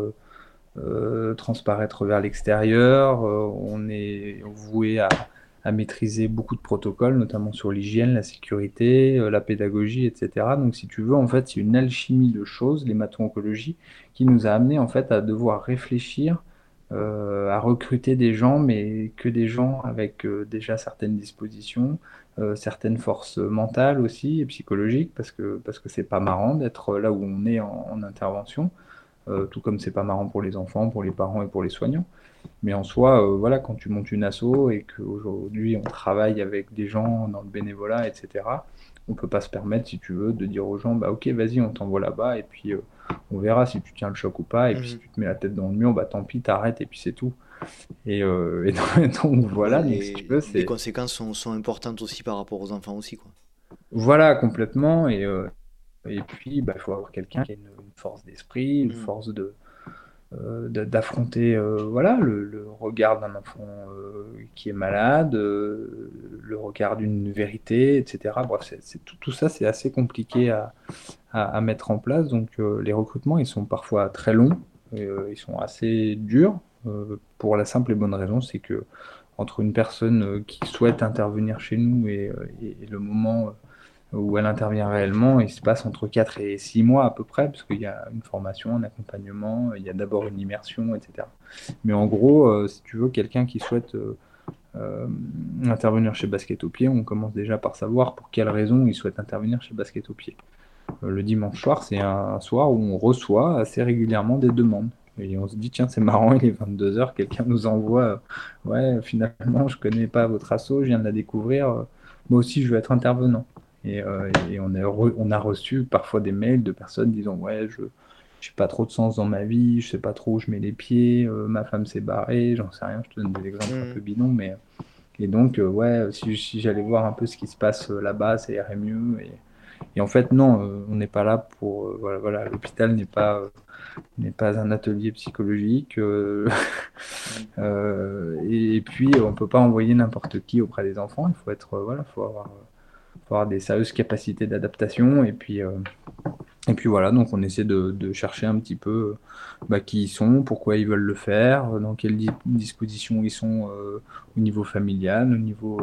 transparaître vers l'extérieur. on est voué à, maîtriser beaucoup de protocoles, notamment sur l'hygiène, la sécurité, la pédagogie, etc. Donc, si tu veux, en fait, c'est une alchimie de choses, l'hémato-oncologie, qui nous a amené en fait à devoir réfléchir euh, à recruter des gens, mais que des gens avec euh, déjà certaines dispositions, euh, certaines forces mentales aussi et psychologiques, parce que parce que c'est pas marrant d'être là où on est en, intervention, tout comme c'est pas marrant pour les enfants, pour les parents et pour les soignants. Mais en soi, voilà, quand tu montes une asso et qu'aujourd'hui on travaille avec des gens dans le bénévolat, etc., on peut pas se permettre, si tu veux, de dire aux gens, bah ok, vas-y, on t'envoie là-bas et puis on verra si tu tiens le choc ou pas. Et puis si tu te mets la tête dans le mur, bah tant pis, t'arrêtes et puis c'est tout. Et, euh, donc, voilà. les conséquences sont, importantes aussi par rapport aux enfants aussi, quoi. Voilà, complètement. Et, euh, et puis, bah, il faut avoir quelqu'un qui a une, force d'esprit, une mhm. force de, euh, d'affronter euh, voilà le, regard d'un enfant euh, qui est malade, le regard d'une vérité, etc. Bref, c'est, tout, tout, ça, c'est assez compliqué à, à, mettre en place. Donc les recrutements, ils sont parfois très longs, ils sont assez durs, pour la simple et bonne raison, c'est que entre une personne qui souhaite intervenir chez nous et, et le moment où elle intervient réellement, il se passe entre 4 et 6 mois à peu près, parce qu'il y a une formation, un accompagnement, il y a d'abord une immersion, etc. Mais en gros, euh, si tu veux, quelqu'un qui souhaite euh, euh, intervenir chez Basket au Pied, on commence déjà par savoir pour quelles raisons il souhaite intervenir chez Basket au Pied. le dimanche soir, c'est un soir où on reçoit assez régulièrement des demandes. Et on se dit, tiens, c'est marrant, il est 22h, quelqu'un nous envoie, ouais, finalement, je connais pas votre assaut, je viens de la découvrir, moi aussi, je veux être intervenant. Et, euh, et on, a on, a reçu parfois des mails de personnes disant Ouais, je, j'ai pas trop de sens dans ma vie, je sais pas trop où je mets les pieds, ma femme s'est barrée, j'en sais rien, je te donne des exemples un mm. peu bidons, mais et donc ouais, si, si j'allais voir un peu ce qui se passe là-bas, ça irait mieux. Et, et en fait, non, euh, on n'est pas là pour. Euh, voilà, voilà l'hôpital n'est pas, euh, n'est pas un atelier psychologique. et, puis, on ne peut pas envoyer n'importe qui auprès des enfants. Il faut être. voilà, faut avoir, avoir des sérieuses capacités d'adaptation. Et puis. Et puis voilà, donc on essaie de, chercher un petit peu bah, qui ils sont, pourquoi ils veulent le faire, dans quelles dispositions ils sont au niveau familial, au niveau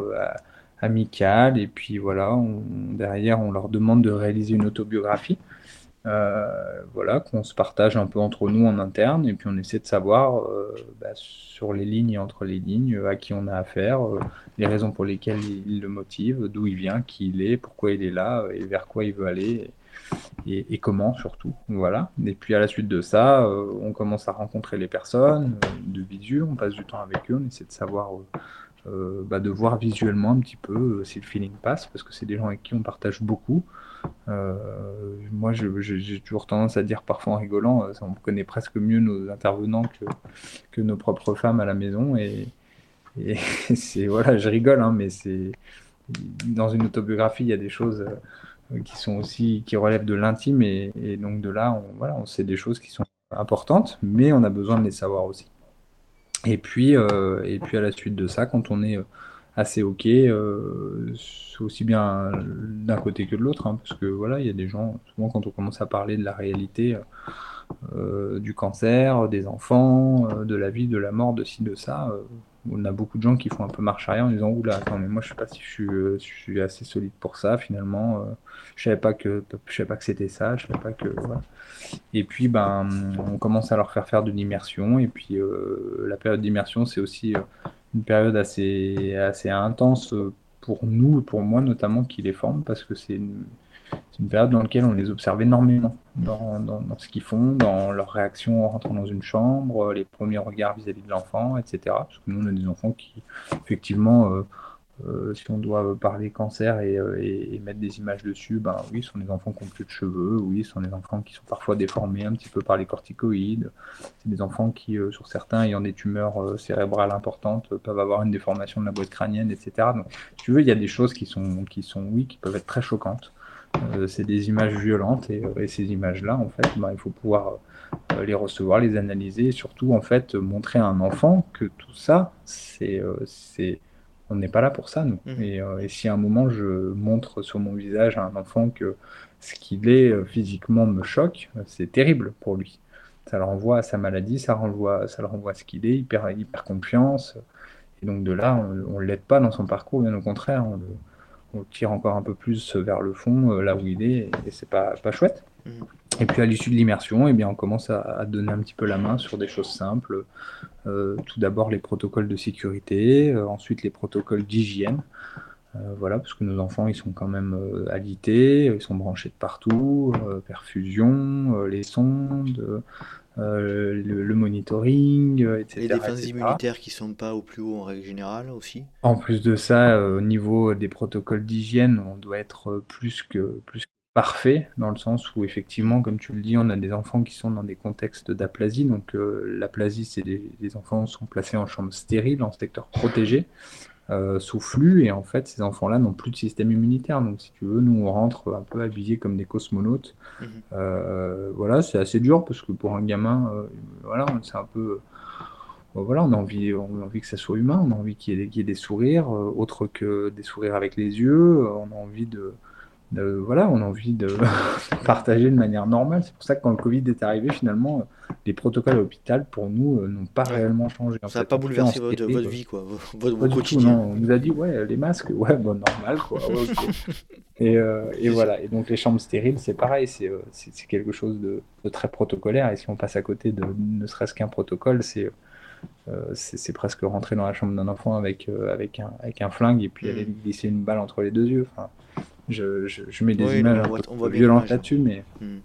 amicale. Et puis voilà, derrière, on leur demande de réaliser une autobiographie. Euh, voilà, qu'on se partage un peu entre nous en interne, et puis on essaie de savoir euh, bah, sur les lignes et entre les lignes à qui on a affaire, euh, les raisons pour lesquelles il, le motive, d'où il vient, qui il est, pourquoi il est là, et vers quoi il veut aller, et, comment surtout. Voilà. Et puis à la suite de ça, on commence à rencontrer les personnes de visu, on passe du temps avec eux, on essaie de savoir bah, de voir visuellement un petit peu si le feeling passe, parce que c'est des gens avec qui on partage beaucoup. Euh, moi, j'ai toujours tendance à dire parfois en rigolant, on connaît presque mieux nos intervenants que, nos propres femmes à la maison. Et, c'est voilà, je rigole, hein, mais c'est dans une autobiographie, il y a des choses qui sont aussi qui relèvent de l'intime et, donc de là, on, voilà, on sait des choses qui sont importantes, mais on a besoin de les savoir aussi. Et puis, euh, et puis à la suite de ça, quand on est euh, assez OK, euh, aussi bien d'un côté que de l'autre, hein, parce que voilà, il y a des gens, souvent quand on commence à parler de la réalité du cancer, des enfants, de la vie, de la mort, de ci, de ça, on a beaucoup de gens qui font un peu marche arrière en disant oula attends mais moi je sais pas si je suis, assez solide pour ça finalement je savais pas que je savais pas que c'était ça je savais pas que. Et puis, ben, on commence à leur faire faire de l'immersion. Et puis, euh, la période d'immersion, c'est aussi euh, une période assez, assez intense pour nous, pour moi notamment, qui les forme, parce que c'est une, période dans laquelle on les observe énormément dans, dans, ce qu'ils font, dans leurs réactions en rentrant dans une chambre, les premiers regards vis-à-vis de l'enfant, etc. Parce que nous, on a des enfants qui, effectivement, euh, euh, si on doit parler cancer euh, et, mettre des images dessus, ben oui, ce sont des enfants qui ont plus de cheveux, oui, ce sont des enfants qui sont parfois déformés un petit peu par les corticoïdes, c'est des enfants qui, euh, sur certains ayant des tumeurs cérébrales importantes, peuvent avoir une déformation de la boîte crânienne, etc. Donc, tu veux, il y a des choses qui sont, qui sont, oui, qui peuvent être très choquantes. c'est des images violentes et, ces images-là, en fait, ben, il faut pouvoir les recevoir, les analyser et surtout, en fait, montrer à un enfant que tout ça, c'est on n'est pas là pour ça, nous. Mmh. Euh, et, si à un moment je montre sur mon visage à un enfant que ce qu'il est euh, physiquement me choque, euh, c'est terrible pour lui. Ça le renvoie à sa maladie, ça, renvoie, ça le renvoie à ce qu'il est, hyper, hyper confiance. Et donc de là, on ne l'aide pas dans son parcours, bien au contraire, on le, tire encore un peu plus vers le fond, là où il est, et c'est pas, pas chouette. Et puis à l'issue de l'immersion, eh bien, on commence à, donner un petit peu la main sur des choses simples. Euh, tout d'abord les protocoles de sécurité, euh, ensuite les protocoles d'hygiène. Euh, voilà, parce que nos enfants, ils sont quand même alités, ils sont branchés de partout, perfusion, les sondes, le, monitoring, etc. Les défenses immunitaires qui sont pas au plus haut en règle générale aussi? En plus de ça, au niveau des protocoles d'hygiène, on doit être plus que plus parfait, dans le sens où effectivement, comme tu le dis, on a des enfants qui sont dans des contextes d'aplasie. Donc euh, l'aplasie, c'est des, les enfants sont placés en chambre stérile, en secteur protégé, euh, sous flux, et en fait, ces enfants-là n'ont plus de système immunitaire. Donc si tu veux, nous, on rentre un peu habillés comme des cosmonautes. Mmh euh, voilà, c'est assez dur, parce que pour un gamin, voilà, c'est un peu... Voilà, on a, envie, on a envie que ça soit humain, on a envie qu'il y, ait des sourires, autres que des sourires avec les yeux, on a envie de, voilà, on a envie de partager de manière normale. C'est pour ça que quand le Covid est arrivé, finalement, les protocoles à l'hôpital, pour nous, euh, n'ont pas réellement changé. ça n'a pas bouleversé votre, vie, quoi, votre, quotidien. on nous a dit, ouais, les masques, ouais, bon, normal, quoi. et, euh, et voilà. Et donc, les chambres stériles, c'est pareil, c'est euh, quelque chose de, très protocolaire. Et si on passe à côté de ne serait-ce qu'un protocole, c'est c'est presque rentrer dans la chambre d'un enfant avec, avec, un, avec un flingue et puis aller mm. glisser une balle entre les deux yeux. Enfin, je, je, mets des images un peu violentes là-dessus, mais, hmm.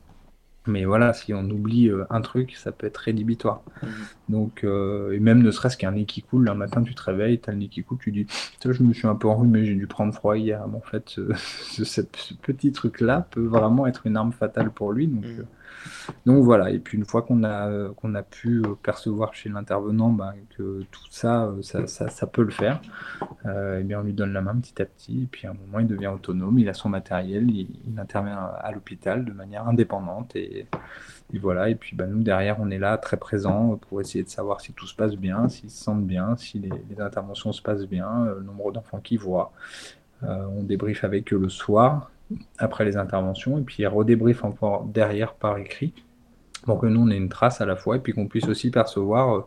mais voilà, si on oublie euh, un truc, ça peut être rédhibitoire. Hmm. Donc, euh, et même ne serait-ce qu'un nez qui coule, un matin tu te réveilles, tu as le nez qui coule, tu dis, je me suis un peu enrhumé, j'ai dû prendre froid hier. en fait, ce, petit truc-là peut vraiment être une arme fatale pour lui. Donc, hmm. Donc voilà, et puis une fois qu'on a, qu'on a pu percevoir chez l'intervenant bah, que tout ça ça, ça, peut le faire, et eh bien on lui donne la main petit à petit, et puis à un moment il devient autonome, il a son matériel, il, intervient à l'hôpital de manière indépendante, et, voilà, et puis bah, nous derrière on est là très présent pour essayer de savoir si tout se passe bien, s'ils se sentent bien, si les, interventions se passent bien, le nombre d'enfants qu'ils voient. on débriefe avec eux le soir, après les interventions, et puis ils redébriefent encore derrière par écrit, pour que nous on ait une trace à la fois, et puis qu'on puisse aussi percevoir euh,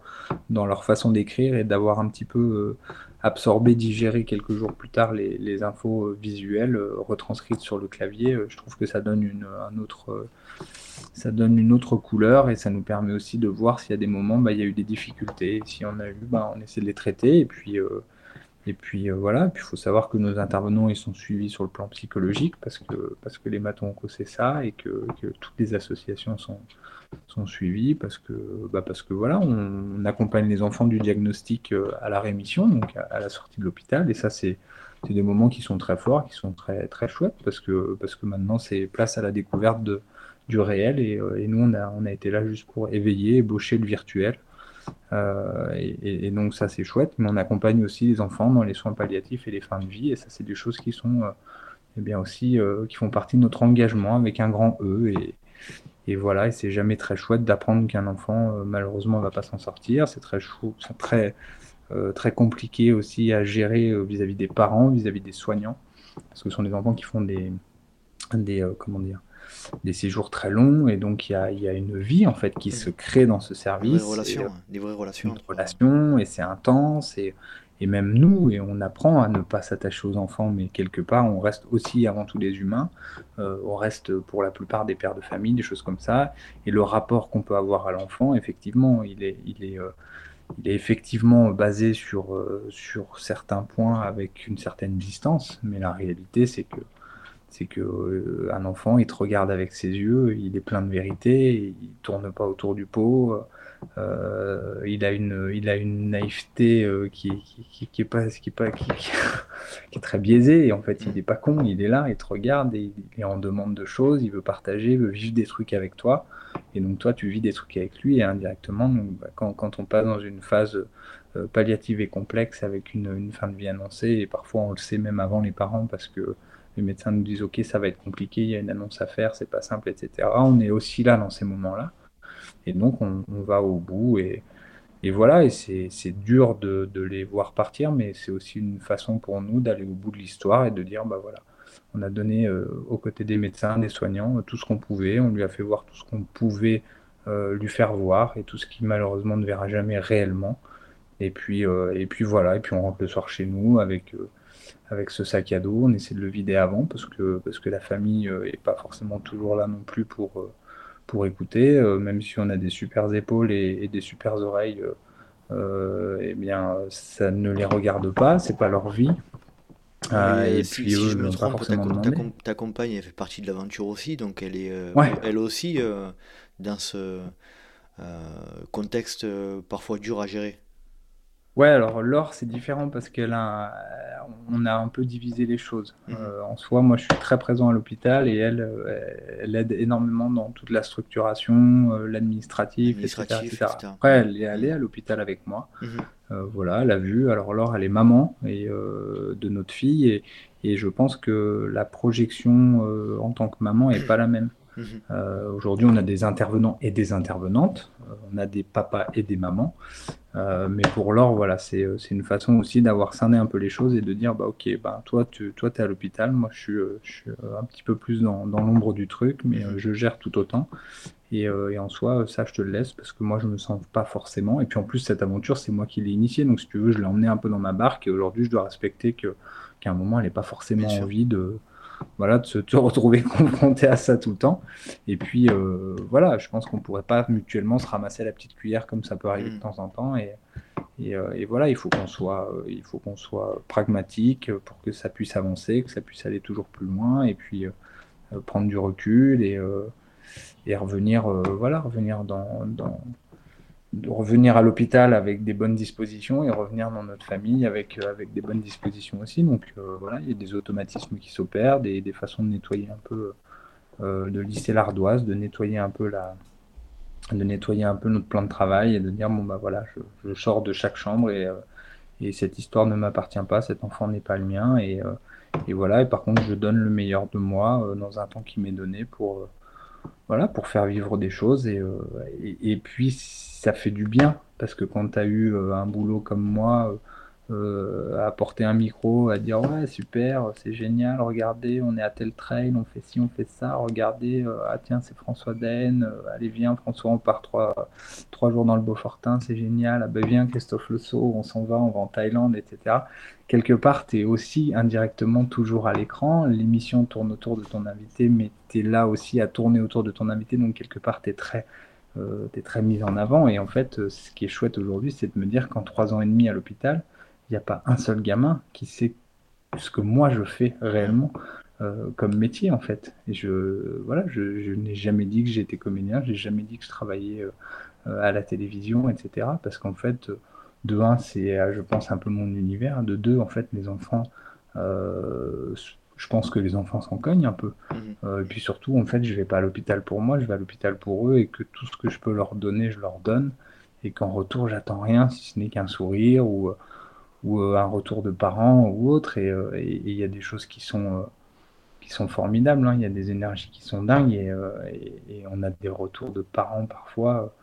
dans leur façon d'écrire et d'avoir un petit peu euh, absorbé, digéré quelques jours plus tard les, infos euh, visuelles retranscrites sur le clavier. je trouve que ça donne une, un autre, ça donne une autre couleur et ça nous permet aussi de voir s'il y a des moments, bah, il y a eu des difficultés. Si on a eu, bah, on essaie de les traiter et puis et puis euh, voilà, puis il faut savoir que nos intervenants ils sont suivis sur le plan psychologique parce que parce que les matons c'est ça et que, que, toutes les associations sont sont suivies parce que bah parce que voilà, on, accompagne les enfants du diagnostic euh, à la rémission donc à, la sortie de l'hôpital. Et ça c'est des moments qui sont très forts, qui sont très très chouettes parce que parce que maintenant c'est place à la découverte de du réel. Et, euh, et, nous on a on a été là juste pour éveiller, ébaucher le virtuel euh, et, donc ça c'est chouette, mais on accompagne aussi les enfants dans les soins palliatifs et les fins de vie, et ça c'est des choses qui sont euh, eh bien aussi euh, qui font partie de notre engagement avec un grand E. Et, voilà, et c'est jamais très chouette d'apprendre qu'un enfant malheureusement va pas s'en sortir. C'est très chou très très compliqué aussi à gérer vis-à-vis des parents, vis-à-vis des soignants, parce que ce sont des enfants qui font des des comment dire des séjours très longs et donc il y a, y a, une vie en fait qui se crée dans ce service. Des relations, des vraies relations. Des relations et c'est intense et, et même nous et on apprend à ne pas s'attacher aux enfants mais quelque part on reste aussi avant tout des humains. Euh, on reste pour la plupart des pères de famille, des choses comme ça et le rapport qu'on peut avoir à l'enfant effectivement il est, il est euh, il est effectivement basé sur, euh, sur certains points avec une certaine distance, mais la réalité c'est que c'est que euh, un enfant, il te regarde avec ses yeux, il est plein de vérité, il tourne pas autour du pot, euh, il a une, il a une naïveté euh, qui, qui, qui, est pas, qui, pas qui, est très biaisée. Et en fait, il est pas con, il est là, il te regarde, il est en demande de choses, il veut partager, il veut vivre des trucs avec toi. Et donc toi, tu vis des trucs avec lui, et indirectement, bah, quand, quand, on passe dans une phase palliative et complexe avec une, une fin de vie annoncée, et parfois on le sait même avant les parents parce que les médecins nous disent ok ça va être compliqué, il y a une annonce à faire, c'est pas simple, etc. On est aussi là dans ces moments-là. Et donc on, va au bout et, voilà, et c'est dur de, les voir partir, mais c'est aussi une façon pour nous d'aller au bout de l'histoire et de dire bah voilà, on a donné euh, aux côtés des médecins, des soignants, tout ce qu'on pouvait, on lui a fait voir tout ce qu'on pouvait euh, lui faire voir et tout ce qui malheureusement ne verra jamais réellement. Et puis, euh, et puis voilà, et puis on rentre le soir chez nous avec avec ce sac à dos. On essaie de le vider avant parce que, parce que la famille n'est euh, pas forcément toujours là non plus pour, euh, pour écouter. Euh, même si on a des super épaules et, des super oreilles, eh bien, ça ne les regarde pas, c'est pas leur vie. et puis je me trompe, ta, compagne elle fait partie de l'aventure aussi, donc elle est elle aussi dans ce contexte parfois dur à gérer. Ouais, alors l'or, c'est différent parce qu'on a, on a un peu divisé les choses. Mhm. Euh, en soi, moi, je suis très présent à l'hôpital et elle, euh, elle aide énormément dans toute la structuration, euh, l'administratif, etc., Après, elle est allée à l'hôpital avec moi. Mhm. voilà, elle a vu. Alors Laure, elle est maman et, de notre fille et, et, je pense que la projection en tant que maman est pas la même. Mhm. Euh, aujourd'hui, on a des intervenants et des intervenantes, euh, on a des papas et des mamans. Euh, mais pour Laure, voilà, c'est une façon aussi d'avoir scindé un peu les choses et de dire, bah ok, bah, toi, tu toi, es à l'hôpital, moi, je suis, je suis un petit peu plus dans, dans l'ombre du truc, mais mhm. je gère tout autant. Et, et, en soi, ça, je te le laisse parce que moi, je me sens pas forcément. Et puis en plus, cette aventure, c'est moi qui l'ai initiée. Donc, si tu veux, je l'ai emmené un peu dans ma barque. Et aujourd'hui, je dois respecter qu'à un moment, elle n'ait pas forcément envie de, voilà, de se retrouver confronté à ça tout le temps. Et puis, euh, voilà, je pense qu'on pourrait pas mutuellement se ramasser la petite cuillère comme ça peut arriver de mm. temps en temps. Et, euh, et, voilà, il faut qu'on soit, euh, il faut qu'on soit pragmatique pour que ça puisse avancer, que ça puisse aller toujours plus loin, et puis prendre du recul et, et revenir, voilà, revenir dans, dans de revenir à l'hôpital avec des bonnes dispositions et revenir dans notre famille avec, euh, avec des bonnes dispositions aussi. Donc euh, voilà, il y a des automatismes qui s'opèrent, des, des, façons de nettoyer un peu de lisser l'ardoise, de nettoyer un peu la, de nettoyer un peu notre plan de travail et de dire bon bah voilà, je, sors de chaque chambre et, et cette histoire ne m'appartient pas, cet enfant n'est pas le mien et, et, voilà. Et par contre, je donne le meilleur de moi dans un temps qui m'est donné pour voilà, pour faire vivre des choses. Et, et, puis, ça fait du bien, parce que quand tu eu un boulot comme moi, euh, à porter un micro, à dire ouais super, c'est génial, regardez, on est à tel trail, on fait ci, on fait ça, regardez, euh, ah tiens c'est François Den, euh, allez viens François, on part trois, trois jours dans le Beaufortin, c'est génial, ah ben viens Christophe Le on s'en va, on va en Thaïlande, etc. Quelque part, tu es aussi indirectement toujours à l'écran, l'émission tourne autour de ton invité, mais tu es là aussi à tourner autour de ton invité, donc quelque part tu es très... es très mise en avant et en fait ce qui est chouette aujourd'hui c'est de me dire qu'en trois ans et demi à l'hôpital il n'y a pas un seul gamin qui sait ce que moi je fais réellement euh, comme métier en fait. Et je voilà, je, n'ai jamais dit que j'étais comédien, je n'ai jamais dit que je travaillais euh, à la télévision, etc. Parce qu'en fait, de un, c'est je pense un peu mon univers. De deux, en fait, les enfants, euh, je pense que les enfants s'en cognent un peu. Mmh. et puis surtout, en fait, je vais pas à l'hôpital pour moi, je vais à l'hôpital pour eux et que tout ce que je peux leur donner, je leur donne. Et qu'en retour, j'attends rien si ce n'est qu'un sourire ou ou euh, un retour de parents ou autre. Euh, et il y a des choses qui sont, euh, qui sont formidables. Hein. Il y a des énergies qui sont dingues et, on a des retours de parents parfois.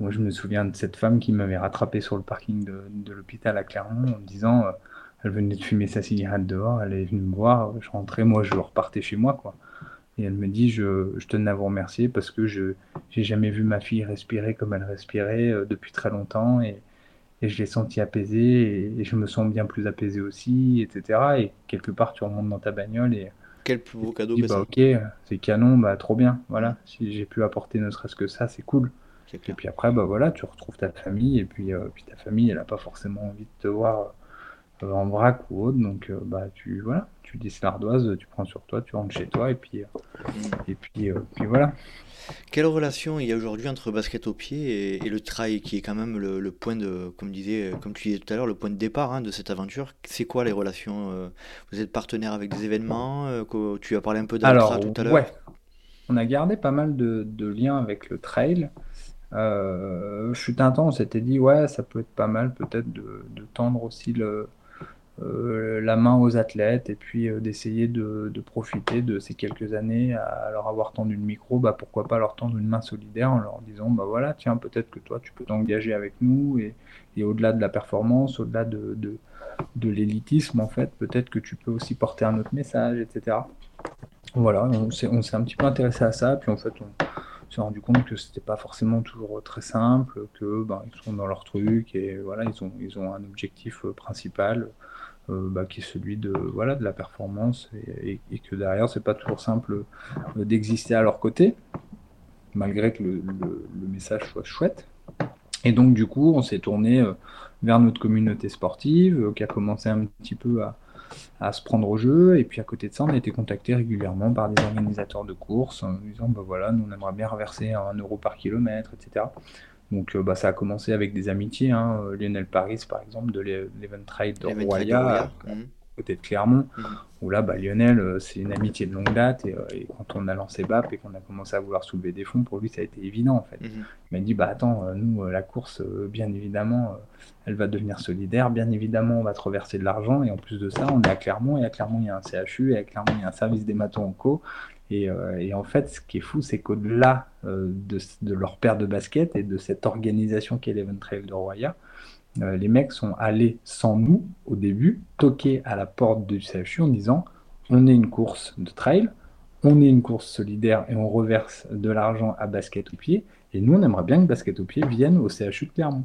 Moi, je me souviens de cette femme qui m'avait rattrapé sur le parking de, de l'hôpital à Clermont en me disant elle venait de fumer sa cigarette dehors, elle est venue me voir, je rentrais, moi je repartais chez moi quoi. Et elle me dit je, je tenais à vous remercier parce que je j'ai jamais vu ma fille respirer comme elle respirait depuis très longtemps et, et je l'ai senti apaisé et, je me sens bien plus apaisé aussi, etc. Et quelque part, tu remontes dans ta bagnole et. Quel plus beau cadeau que bah. Ok, c'est canon, bah trop bien, voilà. Si j'ai pu apporter ne serait-ce que ça, c'est cool. Et puis après, bah voilà, tu retrouves ta famille et puis, euh, puis ta famille, elle n'a pas forcément envie de te voir euh, en vrac ou autre, donc euh, bah tu voilà, tu dis l'ardoise, tu prends sur toi, tu rentres chez toi et puis mm. et puis, puis voilà. Quelle relation il y a aujourd'hui entre basket au pied et, le trail, qui est quand même le, point de, comme, disait, comme tu disais tout à l'heure, le point de départ hein, de cette aventure? C'est quoi les relations euh, Vous êtes partenaire avec des événements euh, Tu as parlé un peu d'Altra tout à l'heure? Ouais. On a gardé pas mal de, liens avec le trail. Euh, fut un temps, on s'était dit, ouais, ça peut être pas mal peut-être de, de tendre aussi le, euh, la main aux athlètes et puis euh, d'essayer de, profiter de ces quelques années à leur avoir tendu le micro, bah, pourquoi pas leur tendre une main solidaire en leur disant bah voilà, tiens, peut-être que toi tu peux t'engager avec nous et, au-delà de la performance, au-delà de, de, l'élitisme en fait, peut-être que tu peux aussi porter un autre message, etc. Voilà, on s'est un petit peu intéressé à ça, puis en fait on s'est rendu compte que c'était pas forcément toujours très simple, que ben, ils sont dans leur truc et voilà, ils ont, ils ont un objectif euh, principal euh, bah, qui est celui de, voilà, de la performance et, que derrière, c'est pas toujours simple euh, d'exister à leur côté, malgré que le, message soit chouette. Et donc, du coup, on s'est tourné vers notre communauté sportive qui a commencé un petit peu à, à, se prendre au jeu. Et puis, à côté de ça, on a été contacté régulièrement par des organisateurs de courses en disant bah voilà, nous, on aimerait bien reverser un euro par kilomètre, etc. Donc euh, bah, ça a commencé avec des amitiés. Hein. Euh, Lionel Paris, par exemple, de l'Eventide de Roya, mhm. Côté de Clermont, mhm. où là, bah, Lionel, euh, c'est une amitié de longue date. Et, quand on a lancé BAP et qu'on a commencé à vouloir soulever des fonds, pour lui, ça a été évident, en fait. Mhm. Il m'a dit, bah attends, nous, la course, bien évidemment, elle va devenir solidaire. Bien évidemment, on va te reverser de l'argent. Et en plus de ça, on est à Clermont. Et à Clermont, il y a un CHU. Et à Clermont, il y a un service des matons en co. Euh, et, en fait, ce qui est fou, c'est qu'au-delà euh, de, leur paire de basket et de cette organisation qu'est l'Event Trail de Roya, euh, les mecs sont allés sans nous au début, toquer à la porte du CHU en disant on est une course de trail, on est une course solidaire et on reverse de l'argent à basket au pied. Et nous, on aimerait bien que basket au pied vienne au CHU de Clermont.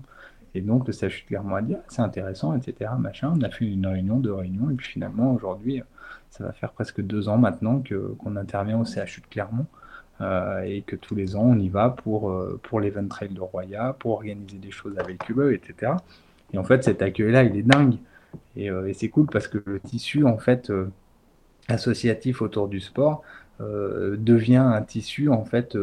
Et donc, le CHU de Clermont a dit ah, c'est intéressant, etc. Machin. On a fait une réunion, deux réunions, et puis finalement, aujourd'hui, ça va faire presque deux ans maintenant que, qu'on intervient au CHU de Clermont euh, et que tous les ans on y va pour, euh, pour l'Event Trail de Roya, pour organiser des choses avec eux, etc. Et en fait, cet accueil-là, il est dingue. Et, euh, c'est cool parce que le tissu, en fait, associatif autour du sport, devient un tissu en fait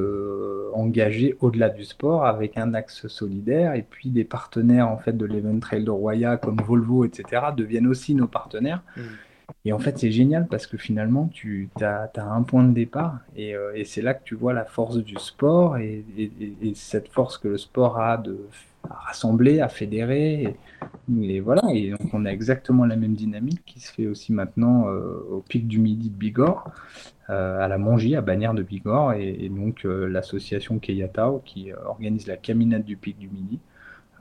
engagé au-delà du sport avec un axe solidaire et puis des partenaires en fait de l'Event Trail de Roya comme Volvo etc deviennent aussi nos partenaires mmh. Et en fait, c'est génial parce que finalement, tu as, un point de départ et, euh, et c'est là que tu vois la force du sport et, et, cette force que le sport a de rassembler, à fédérer. Et, voilà, et donc on a exactement la même dynamique qui se fait aussi maintenant euh, au pic du Midi de Bigorre, euh, à la Mongie, à Bagnères de Bigorre, et, donc l'association Keyatao qui organise la caminade du pic du Midi.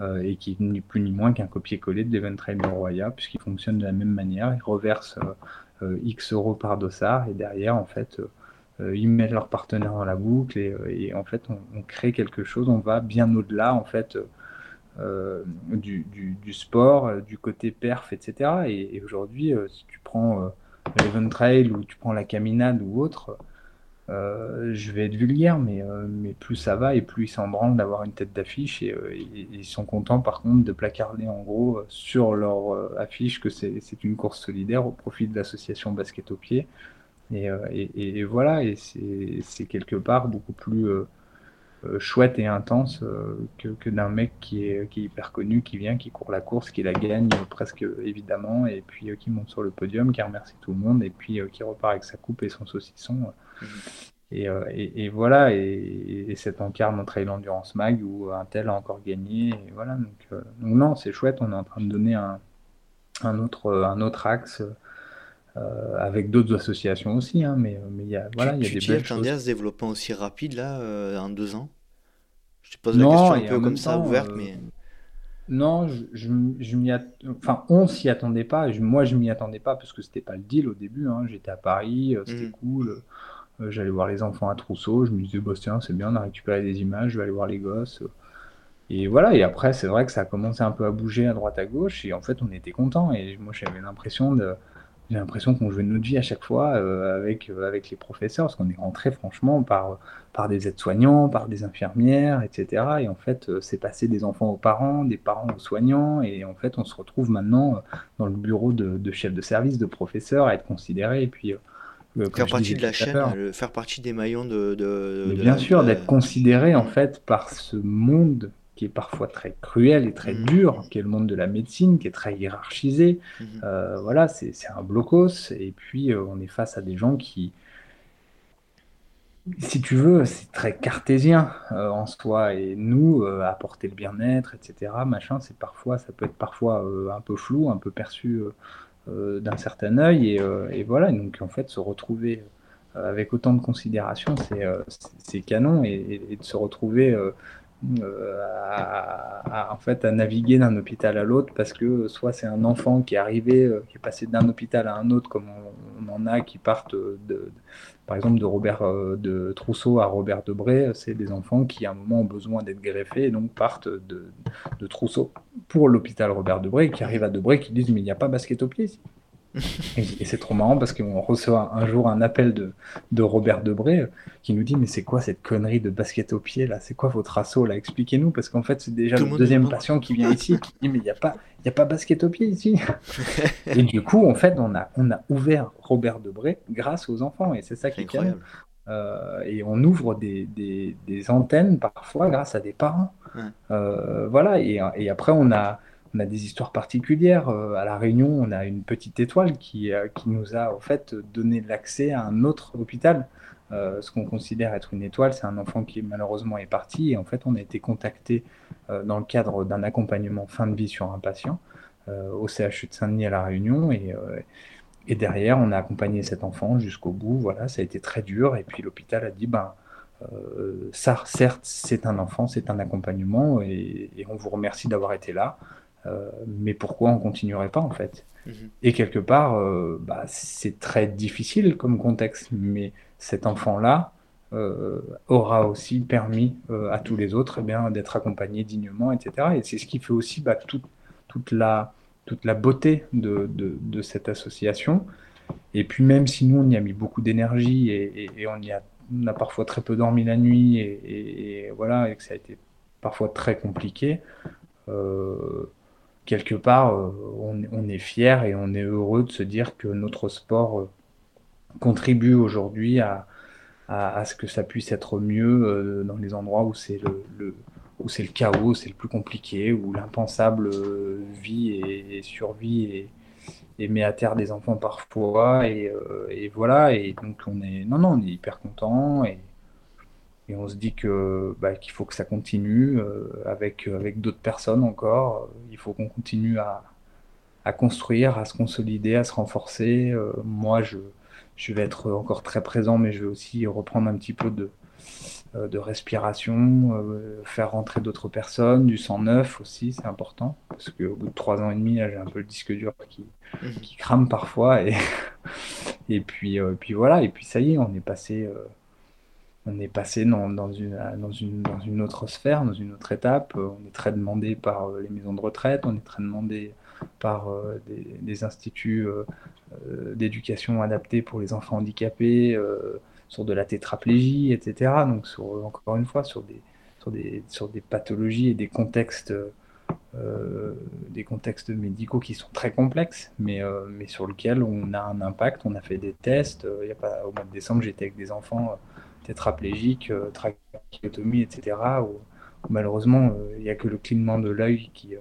Et qui n'est plus ni moins qu'un copier-coller de l'Event de Roya, puisqu'il fonctionne de la même manière. Ils reversent X euros par dossard et derrière, en fait, ils mettent leurs partenaires dans la boucle et, en fait, on, crée quelque chose. On va bien au-delà, en fait, du, du, sport, du côté perf, etc. Et, aujourd'hui, si tu prends l'Event Trail ou tu prends la caminade ou autre, euh, je vais être vulgaire, mais, euh, mais plus ça va et plus ils s'en branlent d'avoir une tête d'affiche et, euh, ils sont contents par contre de placarder en gros sur leur affiche que c'est une course solidaire au profit de l'association basket au pied. Et, et, et voilà, et c'est quelque part beaucoup plus chouette et intense que, que d'un mec qui est, qui est hyper connu, qui vient, qui court la course, qui la gagne presque évidemment, et puis qui monte sur le podium, qui remercie tout le monde, et puis qui repart avec sa coupe et son saucisson. Euh, et, et, voilà, et, et cet encarne notre Trail Endurance Mag où un tel a encore gagné. Et voilà, donc, euh, donc non, c'est chouette, on est en train de donner un, un, autre, un autre axe euh, avec d'autres associations aussi. Hein, mais il y a, voilà, il y a des belles choses. à ce développement aussi rapide là, en deux ans? Je te pose la question un peu comme ça, ouverte, mais. Non, je, je, m'y enfin, on s'y attendait pas. moi, je m'y attendais pas parce que c'était pas le deal au début. Hein. J'étais à Paris, c'était mmh. cool. Euh, j'allais voir les enfants à Trousseau, je me disais, bah, tiens, c'est bien, on a récupéré des images, je vais aller voir les gosses. Et voilà, et après, c'est vrai que ça a commencé un peu à bouger à droite à gauche, et en fait, on était content. Et moi, j'avais l'impression de. J'ai l'impression qu'on jouait notre vie à chaque fois euh, avec, euh, avec les professeurs, parce qu'on est rentré franchement par, par des aides-soignants, par des infirmières, etc. Et en fait, c'est passé des enfants aux parents, des parents aux soignants, et en fait, on se retrouve maintenant dans le bureau de, de chef de service, de professeur, à être considéré. Et puis, faire partie de la chaîne, faire partie des maillons de. bien sûr, d'être considéré en fait par ce monde qui est parfois très cruel et très mhm. dur, qui est le monde de la médecine, qui est très hiérarchisé. Mhm. Euh, voilà, c'est un blocos. Et puis, euh, on est face à des gens qui, si tu veux, c'est très cartésien euh, en soi. Et nous, apporter le bien-être, etc., machin, c'est parfois, ça peut être parfois un peu flou, un peu perçu euh, d'un certain œil. Euh, et, voilà, donc en fait, se retrouver euh, avec autant de considération, c'est canon. Et, de se retrouver à, en fait, à naviguer d'un hôpital à l'autre parce que soit c'est un enfant qui est arrivé, qui est passé d'un hôpital à un autre, comme on, en a qui partent de, par exemple de Robert de Trousseau à Robert Debré, c'est des enfants qui à un moment ont besoin d'être greffés et donc partent de, de Trousseau pour l'hôpital Robert Debré, qui arrivent à Debré, qui disent mais il n'y a pas basket au pied ici. Et, c'est trop marrant parce qu'on reçoit un jour un appel de, de Robert Debré euh, qui nous dit mais c'est quoi cette connerie de basket au pied là? C'est quoi votre assaut là? Expliquez-nous parce qu'en fait c'est déjà le, deuxième patient qui vient ici qui dit mais il n'y a pas il a pas basket au pied ici. et du coup en fait on a on a ouvert Robert Debré grâce aux enfants et c'est ça qui est incroyable. Euh, et on ouvre des, des, des, antennes parfois grâce à des parents. Euh, voilà, et, et, après on a, on a des histoires particulières. Euh, à La Réunion, on a une petite étoile qui, qui nous a en fait donné l'accès à un autre hôpital. ce qu'on considère être une étoile, c'est un enfant qui malheureusement est parti et en fait on a été contacté dans le cadre d'un accompagnement fin de vie sur un patient au CHU de Saint-Denis à La Réunion et, derrière, on a accompagné cet enfant jusqu'au bout. Voilà, ça a été très dur. Et puis l'hôpital a dit, ben, euh, ça, certes, c'est un enfant, c'est un accompagnement, et, on vous remercie d'avoir été là. Euh, mais pourquoi on continuerait pas en fait? Mhm. Et quelque part, euh, bah, c'est très difficile comme contexte, mais cet enfant-là aura aussi permis à tous les autres eh bien d'être accompagnés dignement, etc. Et c'est ce qui fait aussi bah, toute la toute la beauté de, de, cette association. Et puis même si nous, on y a mis beaucoup d'énergie et, on, y a, on a parfois très peu dormi la nuit et, voilà, et que ça a été parfois très compliqué, euh, quelque part, euh, on, est fier et on est heureux de se dire que notre sport euh, contribue aujourd'hui à, ce que ça puisse être mieux dans les endroits où c'est le, où c'est le chaos, c'est le plus compliqué, où l'impensable euh, vit et, survit et, et met à terre des enfants parfois. Et, voilà, et donc on est, non, non, on est hyper content et on se dit que bah, qu'il faut que ça continue avec, avec d'autres personnes encore. Il faut qu'on continue à, à construire, à se consolider, à se renforcer. moi, je, je vais être encore très présent, mais je vais aussi reprendre un petit peu de, euh, de respiration, euh, faire rentrer d'autres personnes, du sang neuf aussi, c'est important, parce qu'au bout de trois ans et demi, j'ai un peu le disque dur qui, mhm. qui crame parfois, et, et puis, euh, puis voilà, et puis ça y est, on est passé, on est passé dans, dans, une, autre sphère, dans une autre étape, on est très demandé par les maisons de retraite, on est très demandé par des, instituts d'éducation adaptés pour les enfants handicapés, sur de la tétraplégie, etc. Donc, encore une fois, sur des, pathologies et des contextes, euh, médicaux qui sont très complexes, mais, euh, sur lesquels on a un impact. On a fait des tests. Euh, au mois de décembre, j'étais avec des enfants tétraplégiques, trachéotomie, etc. Où, malheureusement, il n'y a que le clignement de l'œil qui,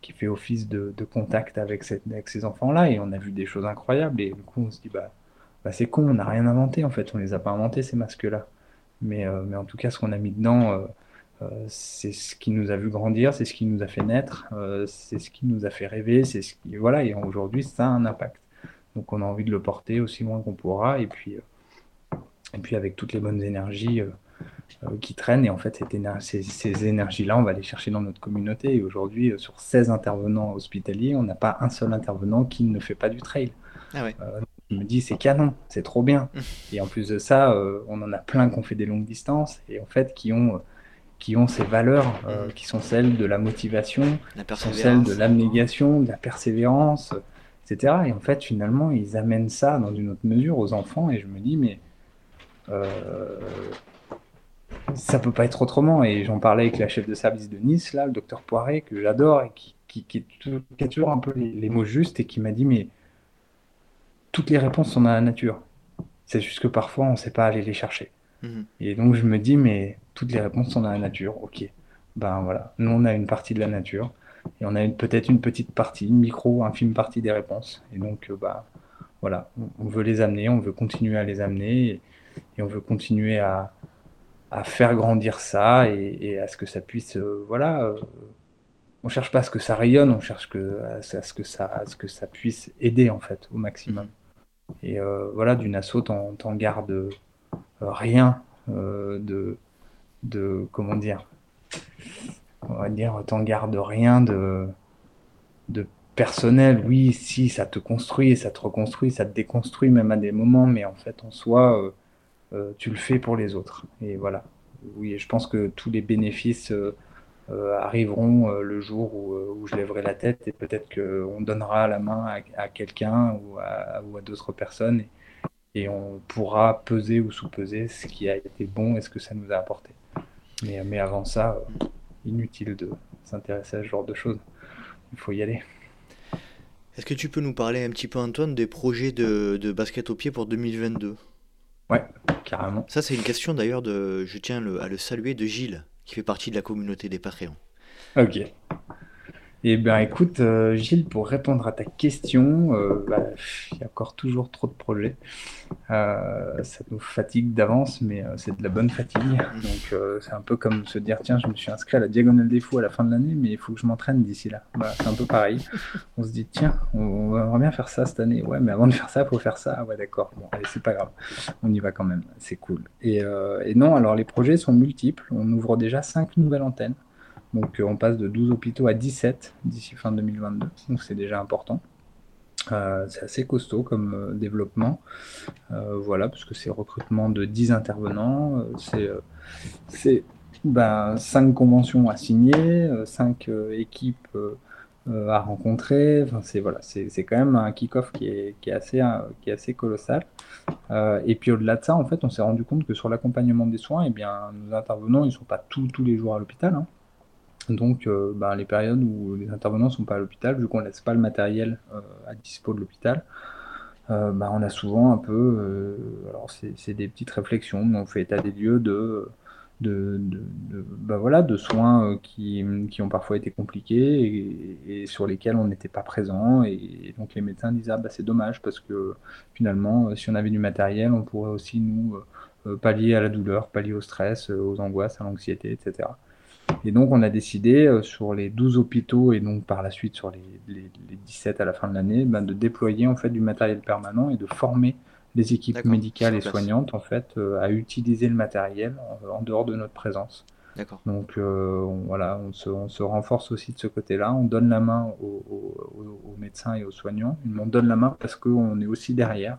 qui fait office de, contact avec, ces enfants-là. Et on a vu des choses incroyables. Et du coup, on se dit, bah, bah, c'est con, on n'a rien inventé en fait, on les a pas inventés ces masques-là. Mais, euh, mais en tout cas, ce qu'on a mis dedans, euh, euh, c'est ce qui nous a vu grandir, c'est ce qui nous a fait naître, c'est ce qui nous a fait rêver, c'est ce qui voilà. Et aujourd'hui, ça a un impact. Donc, on a envie de le porter aussi loin qu'on pourra, et puis et puis avec toutes les bonnes énergies qui traînent. Et en fait, ces, ces énergies-là, on va les chercher dans notre communauté. Et aujourd'hui, sur 16 intervenants hospitaliers, on n'a pas un seul intervenant qui ne fait pas du trail. Ah ouais je me dis c'est canon, c'est trop bien. Et en plus de ça, euh, on en a plein qui ont fait des longues distances et en fait qui ont, qui ont ces valeurs euh, qui sont celles de la motivation, qui sont celles de l'abnégation, de la persévérance, etc. Et en fait, finalement, ils amènent ça dans une autre mesure aux enfants et je me dis mais euh, ça peut pas être autrement. Et j'en parlais avec la chef de service de Nice, là, le docteur Poiré, que j'adore et qui, qui, a toujours un peu les mots justes et qui m'a dit mais toutes les réponses sont dans la nature. C'est juste que parfois, on ne sait pas aller les chercher. Mhm. Et donc, je me dis, mais toutes les réponses sont dans la nature. Ok. Ben voilà. Nous, on a une partie de la nature. Et on a peut-être une petite partie, une micro, infime partie des réponses. Et donc, euh, bah, voilà. On veut les amener, on veut continuer à les amener. Et, on veut continuer à, faire grandir ça et, à ce que ça puisse, euh, voilà. Euh, on cherche pas à ce que ça rayonne, on cherche que, à, ce que ça, ce que ça puisse aider en fait au maximum. Mhm. Et euh, voilà, d'une assaut, t'en, gardes euh, rien de, de, comment dire, on va dire, t'en gardes rien de, de personnel. Oui, si, ça te construit, ça te reconstruit, ça te déconstruit même à des moments, mais en fait, en soi, tu le fais pour les autres. Et voilà. Oui, je pense que tous les bénéfices euh, arriveront euh, le jour euh, où, je lèverai la tête et peut-être qu'on donnera la main à, quelqu'un ou à, d'autres personnes et, on pourra peser ou sous-peser ce qui a été bon et ce que ça nous a apporté. Mais, avant ça, inutile de s'intéresser à ce genre de choses. Il faut y aller. Est-ce que tu peux nous parler un petit peu, Antoine, des projets de basket au pied pour 2022 Ouais, carrément. Ça, c'est une question d'ailleurs de, je tiens à le saluer, de Gilles qui fait partie de la communauté des Patreons. Ok. Eh bien, écoute, euh, Gilles, pour répondre à ta question, euh, bah, il y a encore toujours trop de projets. Euh, ça nous fatigue d'avance, mais c'est de la bonne fatigue. Donc, c'est un peu comme se dire tiens, je me suis inscrit à la diagonale des fous à la fin de l'année, mais il faut que je m'entraîne d'ici là. Bah, c'est un peu pareil. On se dit tiens, on, va bien faire ça cette année. Ouais, mais avant de faire ça, il faut faire ça. ouais, d'accord. Bon, allez, c'est pas grave. On y va quand même. C'est cool. Et, et non, alors les projets sont multiples. On ouvre déjà cinq nouvelles antennes. Donc euh, on passe de 12 hôpitaux à 17 d'ici fin 2022, donc c'est déjà important. Euh, c'est assez costaud comme euh, développement. voilà, parce que c'est recrutement de 10 intervenants, c'est ben, 5 conventions à signer, 5 équipes à rencontrer. C'est voilà, quand même un kick-off qui est, assez, colossal. et puis au-delà de ça, en fait, on s'est rendu compte que sur l'accompagnement des soins, eh bien, nos intervenants, ils ne sont pas tous, tous les jours à l'hôpital. Hein. Donc, euh, ben, les périodes où les intervenants ne sont pas à l'hôpital, vu qu'on ne laisse pas le matériel euh, à dispo de l'hôpital, euh, ben, on a souvent un peu, alors c'est des petites réflexions, mais on fait état des lieux de de, bah voilà, de soins qui, qui, ont parfois été compliqués et, sur lesquels on n'était pas présent. Et, donc les médecins disaient ah, bah, c'est dommage parce que finalement, si on avait du matériel, on pourrait aussi nous pallier à la douleur, pallier au stress, aux angoisses, à l'anxiété, etc. Et donc on a décidé sur les 12 hôpitaux et donc par la suite sur les, les, 17 à la fin de l'année bah, de déployer en fait du matériel permanent et de former les équipes médicales et soignantes en fait euh, à utiliser le matériel en, dehors de notre présence. Donc euh, voilà, on se, on se, renforce aussi de ce côté-là. On donne la main aux, médecins et aux soignants. On donne la main parce qu'on est aussi derrière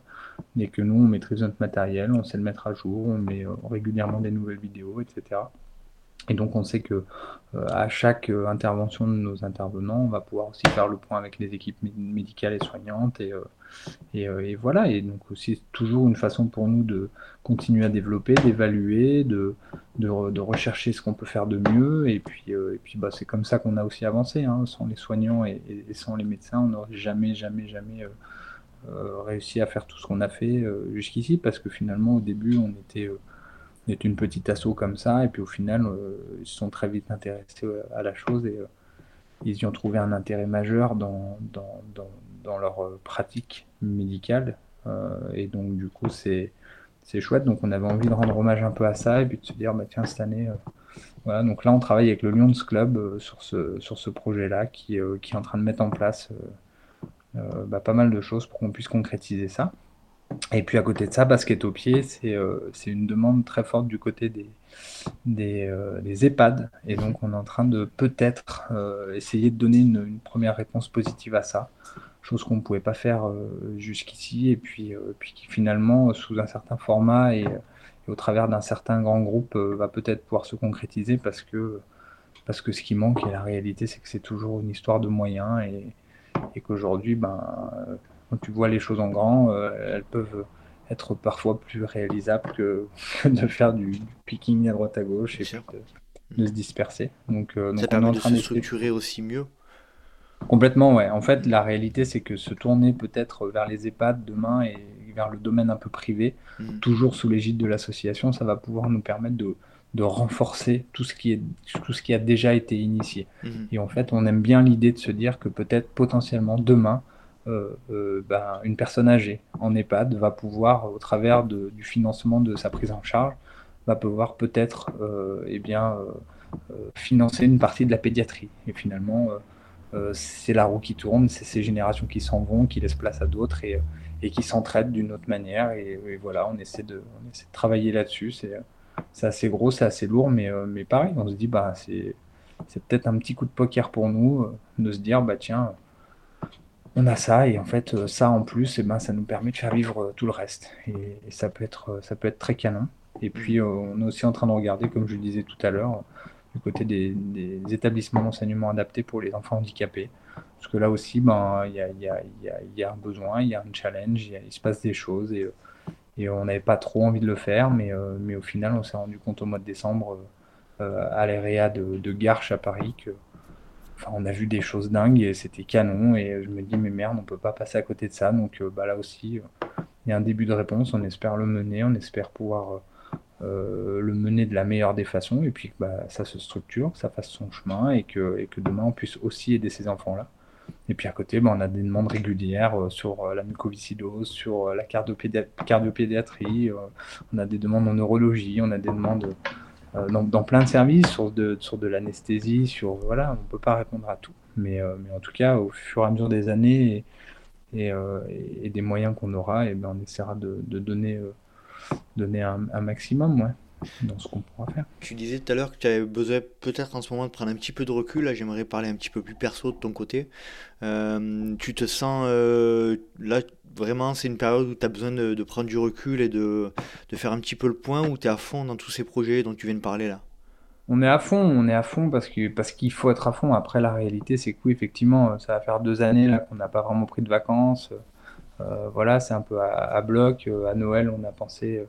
et que nous, on maîtrise notre matériel, on sait le mettre à jour, on met euh, régulièrement des nouvelles vidéos, etc. Et donc on sait que euh, à chaque euh, intervention de nos intervenants, on va pouvoir aussi faire le point avec les équipes médicales et soignantes. Et, euh, et, voilà, et donc aussi toujours une façon pour nous de continuer à développer, d'évaluer, de, de, rechercher ce qu'on peut faire de mieux. Et puis, et puis bah, c'est comme ça qu'on a aussi avancé. Hein. Sans les soignants et, sans les médecins, on n'aurait jamais, jamais, jamais réussi à faire tout ce qu'on a fait jusqu'ici, parce que finalement au début on était est une petite asso comme ça, et puis au final, euh, ils se sont très vite intéressés euh, à la chose et euh, ils y ont trouvé un intérêt majeur dans, dans, dans, leur pratique médicale. et donc, du coup, c'est c'est chouette. Donc, on avait envie de rendre hommage un peu à ça et puis de se dire, bah, tiens, cette année, voilà. Donc là, on travaille avec le Lions Club sur ce, sur ce projet-là qui, qui, est en train de mettre en place bah, pas mal de choses pour qu'on puisse concrétiser ça. Et puis à côté de ça, basket au pied, c'est euh, une demande très forte du côté des, des, euh, des, EHPAD. Et donc on est en train de peut-être euh, essayer de donner une, une, première réponse positive à ça, chose qu'on ne pouvait pas faire jusqu'ici, et puis, puis qui finalement, sous un certain format et, et au travers d'un certain grand groupe, va peut-être pouvoir se concrétiser parce que, parce que ce qui manque, et la réalité, c'est que c'est toujours une histoire de moyens, et, et qu'aujourd'hui, ben quand tu vois les choses en grand, euh, elles peuvent être parfois plus réalisables que, de faire du, picking à droite à gauche et de, se disperser. Donc, euh, ça permet de se structurer aussi mieux. Complètement, ouais. En fait, la réalité, c'est que se tourner peut-être vers les EHPAD demain et vers le domaine un peu privé, mm. toujours sous l'égide de l'association, ça va pouvoir nous permettre de, de renforcer tout ce, qui est, tout ce qui a déjà été initié. Mm. Et en fait, on aime bien l'idée de se dire que peut-être potentiellement demain, ben, une personne âgée en EHPAD va pouvoir, au travers du financement de sa prise en charge, va pouvoir peut-être euh, eh bien, financer une partie de la pédiatrie. Et finalement, c'est la roue qui tourne, c'est ces générations qui s'en vont, qui laissent place à d'autres et, et qui s'entraident d'une autre manière. Et, voilà, on essaie de, on essaie de travailler là-dessus. C'est assez gros, c'est assez lourd, mais, mais pareil, on se dit, bah, c'est peut-être un petit coup de poker pour nous de se dire, bah tiens, on a ça et en fait euh, ça en plus et eh ben ça nous permet de faire vivre euh, tout le reste. Et, ça peut être euh, ça peut être très canon. Et puis on est aussi en train de regarder comme je le disais tout à l'heure du côté des, établissements d'enseignement adaptés pour les enfants handicapés. Parce que là aussi ben il y a, y, a, y a, un besoin il y a un challenge il se passe des choses et, et on n'avait pas trop envie de le faire mais, mais au final on s'est rendu compte au mois de décembre à l'EREA de, de Garches à Paris que on a vu des choses dingues et c'était canon. Et je me dis, mais merde, on peut pas passer à côté de ça. Donc euh, bah, là aussi, euh, il y a un début de réponse. On espère le mener, on espère pouvoir euh, le mener de la meilleure des façons. Et puis bah, ça se structure, que ça fasse son chemin et que, et que demain on puisse aussi aider ces enfants-là. Et puis à côté, bah, on a des demandes régulières sur la mucoviscidose, sur la cardiopédiatrie, on a des demandes en neurologie, on a des demandes euh, dans, plein de services, sur de, sur de l'anesthésie, sur voilà, on ne peut pas répondre à tout. Mais, euh, mais, en tout cas, au fur et à mesure des années et, euh, des moyens qu'on aura, et eh ben, on essaiera de, de donner, donner un, un maximum. Ouais dans ce qu'on pourra faire. Tu disais tout à l'heure que tu avais besoin peut-être en ce moment de prendre un petit peu de recul. Là, j'aimerais parler un petit peu plus perso de ton côté. tu te sens là vraiment, c'est une période où tu as besoin de, prendre du recul et de, faire un petit peu le point, où tu es à fond dans tous ces projets dont tu viens de parler là? On est à fond, on est à fond parce que parce qu'il faut être à fond. Après, la réalité, c'est que oui, effectivement, ça va faire deux années là qu'on n'a pas vraiment pris de vacances. Euh, voilà, c'est un peu à, bloc. À Noël, on a pensé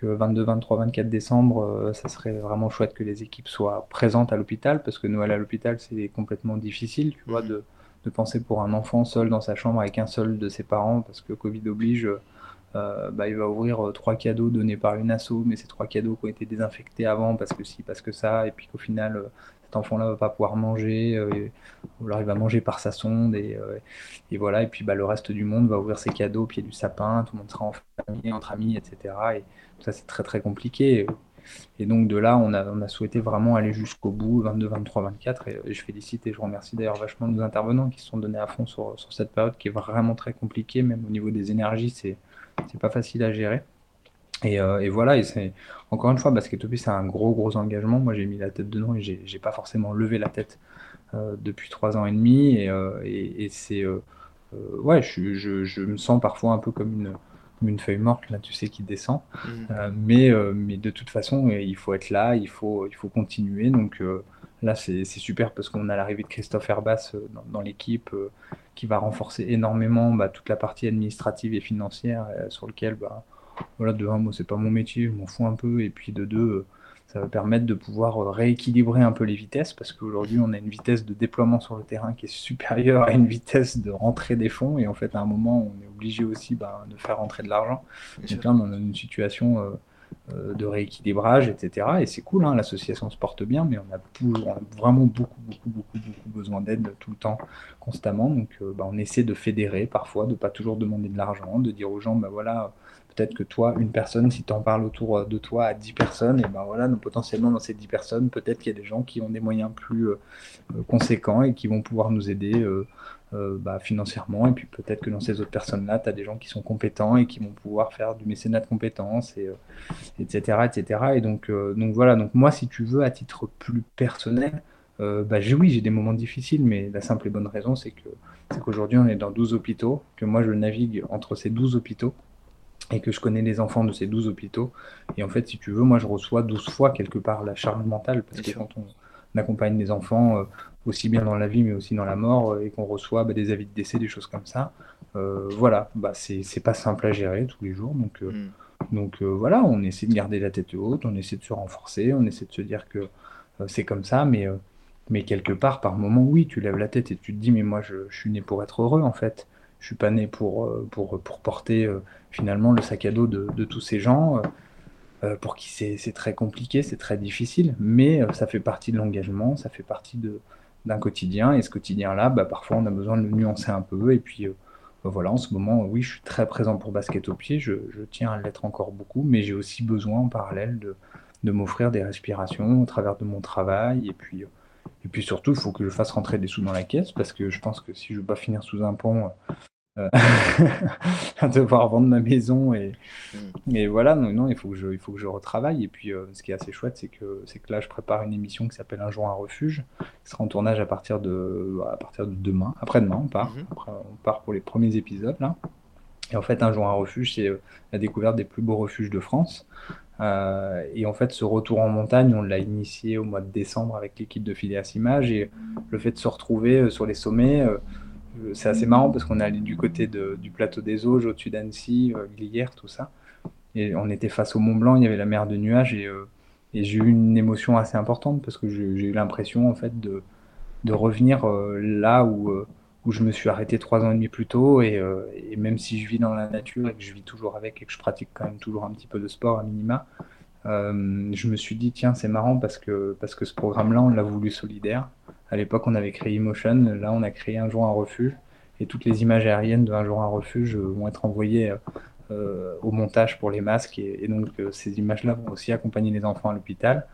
que 22, 23, 24 décembre, euh, ça serait vraiment chouette que les équipes soient présentes à l'hôpital parce que Noël à l'hôpital, c'est complètement difficile, tu vois, mmh. de, de penser pour un enfant seul dans sa chambre avec un seul de ses parents, parce que Covid oblige, bah, il va ouvrir trois cadeaux donnés par une asso, mais ces trois cadeaux qui ont été désinfectés avant parce que si, parce que ça, et puis qu'au final, cet enfant-là va pas pouvoir manger, ou alors il va manger par sa sonde, et, et voilà, et puis bah, le reste du monde va ouvrir ses cadeaux au pied du sapin, tout le monde sera en famille, entre amis, etc. Et tout ça, c'est très très compliqué. Et donc de là, on a, on a souhaité vraiment aller jusqu'au bout, 22, 23, 24. Et, je félicite et je remercie d'ailleurs vachement nos intervenants qui se sont donnés à fond sur, sur, cette période qui est vraiment très compliquée, même au niveau des énergies, c'est pas facile à gérer. Et, euh, et, voilà, et c'est encore une fois, Basketopie, c'est un gros, gros engagement. Moi, j'ai mis la tête dedans et j'ai pas forcément levé la tête euh, depuis trois ans et demi. Et, euh, et, et c'est. Ouais, je, je, je, me sens parfois un peu comme une, une feuille morte, là, tu sais, qui descend. Mmh. Mais, mais de toute façon, il faut être là, il faut, il faut continuer. Donc là, c'est super parce qu'on a l'arrivée de Christophe Herbas dans, dans l'équipe qui va renforcer énormément bah, toute la partie administrative et financière sur lequel, bah, voilà, de un, moi, c'est pas mon métier, je m'en fous un peu. Et puis de deux, ça va permettre de pouvoir euh, rééquilibrer un peu les vitesses parce qu'aujourd'hui on a une vitesse de déploiement sur le terrain qui est supérieure à une vitesse de rentrée des fonds et en fait à un moment on est obligé aussi bah, de faire rentrer de l'argent. Donc là on a une situation euh, euh, de rééquilibrage, etc. Et c'est cool, hein, l'association se porte bien, mais on a, on a vraiment beaucoup, beaucoup, beaucoup, beaucoup besoin d'aide tout le temps, constamment. Donc bah, on essaie de fédérer parfois, de pas toujours demander de l'argent, de dire aux gens, bah voilà, peut-être que toi, une personne, si tu en parles autour euh, de toi à 10 personnes, et ben voilà, donc potentiellement dans ces 10 personnes, peut-être qu'il y a des gens qui ont des moyens plus euh, euh, conséquents et qui vont pouvoir nous aider bah, financièrement. Et puis peut-être que dans ces autres personnes-là, tu as des gens qui sont compétents et qui vont pouvoir faire du mécénat de compétences, et, etc., etc. Et donc, donc voilà, donc moi, si tu veux, à titre plus personnel, bah, oui, j'ai des moments difficiles, mais la simple et bonne raison, c'est que c'est qu'aujourd'hui, on est dans 12 hôpitaux, que moi, je navigue entre ces 12 hôpitaux et que je connais les enfants de ces 12 hôpitaux. Et en fait, si tu veux, moi, je reçois 12 fois quelque part la charge mentale, parce que quand on, accompagne des enfants, euh, aussi bien dans la vie, mais aussi dans la mort, euh, et qu'on reçoit bah, des avis de décès, des choses comme ça, euh, voilà, bah, c'est pas simple à gérer tous les jours. Donc, mm. donc voilà, on essaie de garder la tête haute, on essaie de se renforcer, on essaie de se dire que c'est comme ça, mais, mais quelque part, par moment, oui, tu lèves la tête et tu te dis, mais moi, je, je suis né pour être heureux, en fait. Je suis pas né pour, pour, pour porter finalement le sac à dos de, tous ces gens, euh, euh, pour qui c'est très compliqué, c'est très difficile, mais euh, ça fait partie de l'engagement, ça fait partie d'un quotidien, et ce quotidien-là, bah, parfois on a besoin de le nuancer un peu, et puis bah, voilà, en ce moment, oui, je suis très présent pour basket au pied, je, tiens à l'être encore beaucoup, mais j'ai aussi besoin en parallèle de, de m'offrir des respirations au travers de mon travail, et puis, et puis surtout, il faut que je fasse rentrer des sous dans la caisse, parce que je pense que si je veux pas finir sous un pont à devoir vendre ma maison et, mm. et voilà non, non il faut que je il faut que je retravaille et puis euh, ce qui est assez chouette c'est que c'est que là je prépare une émission qui s'appelle un jour un refuge qui sera en tournage à partir de à partir de demain après-demain on part mm-hmm. Après, on part pour les premiers épisodes là et en fait un jour un refuge c'est euh, la découverte des plus beaux refuges de France euh, et en fait, ce retour en montagne, on l'a initié au mois de décembre avec l'équipe de Phileas Image. Et le fait de se retrouver sur les sommets, c'est assez marrant parce qu'on est allé du côté du plateau des Auges, au-dessus d'Annecy, euh, Glières, tout ça. Et on était face au Mont Blanc, il y avait la mer de nuages et, euh, j'ai eu une émotion assez importante parce que j'ai eu l'impression en fait de, de revenir euh, là où, où je me suis arrêté trois ans et demi plus tôt et, et, même si je vis dans la nature et que je vis toujours avec et que je pratique quand même toujours un petit peu de sport à minima, je me suis dit tiens c'est marrant parce que, parce que ce programme-là on l'a voulu solidaire à l'époque, on avait créé Emotion. Là, on a créé Un jour un refuge. Et toutes les images aériennes de Un jour un refuge vont être envoyées euh, au montage pour les masques. Et, donc, euh, ces images-là vont aussi accompagner les enfants à l'hôpital.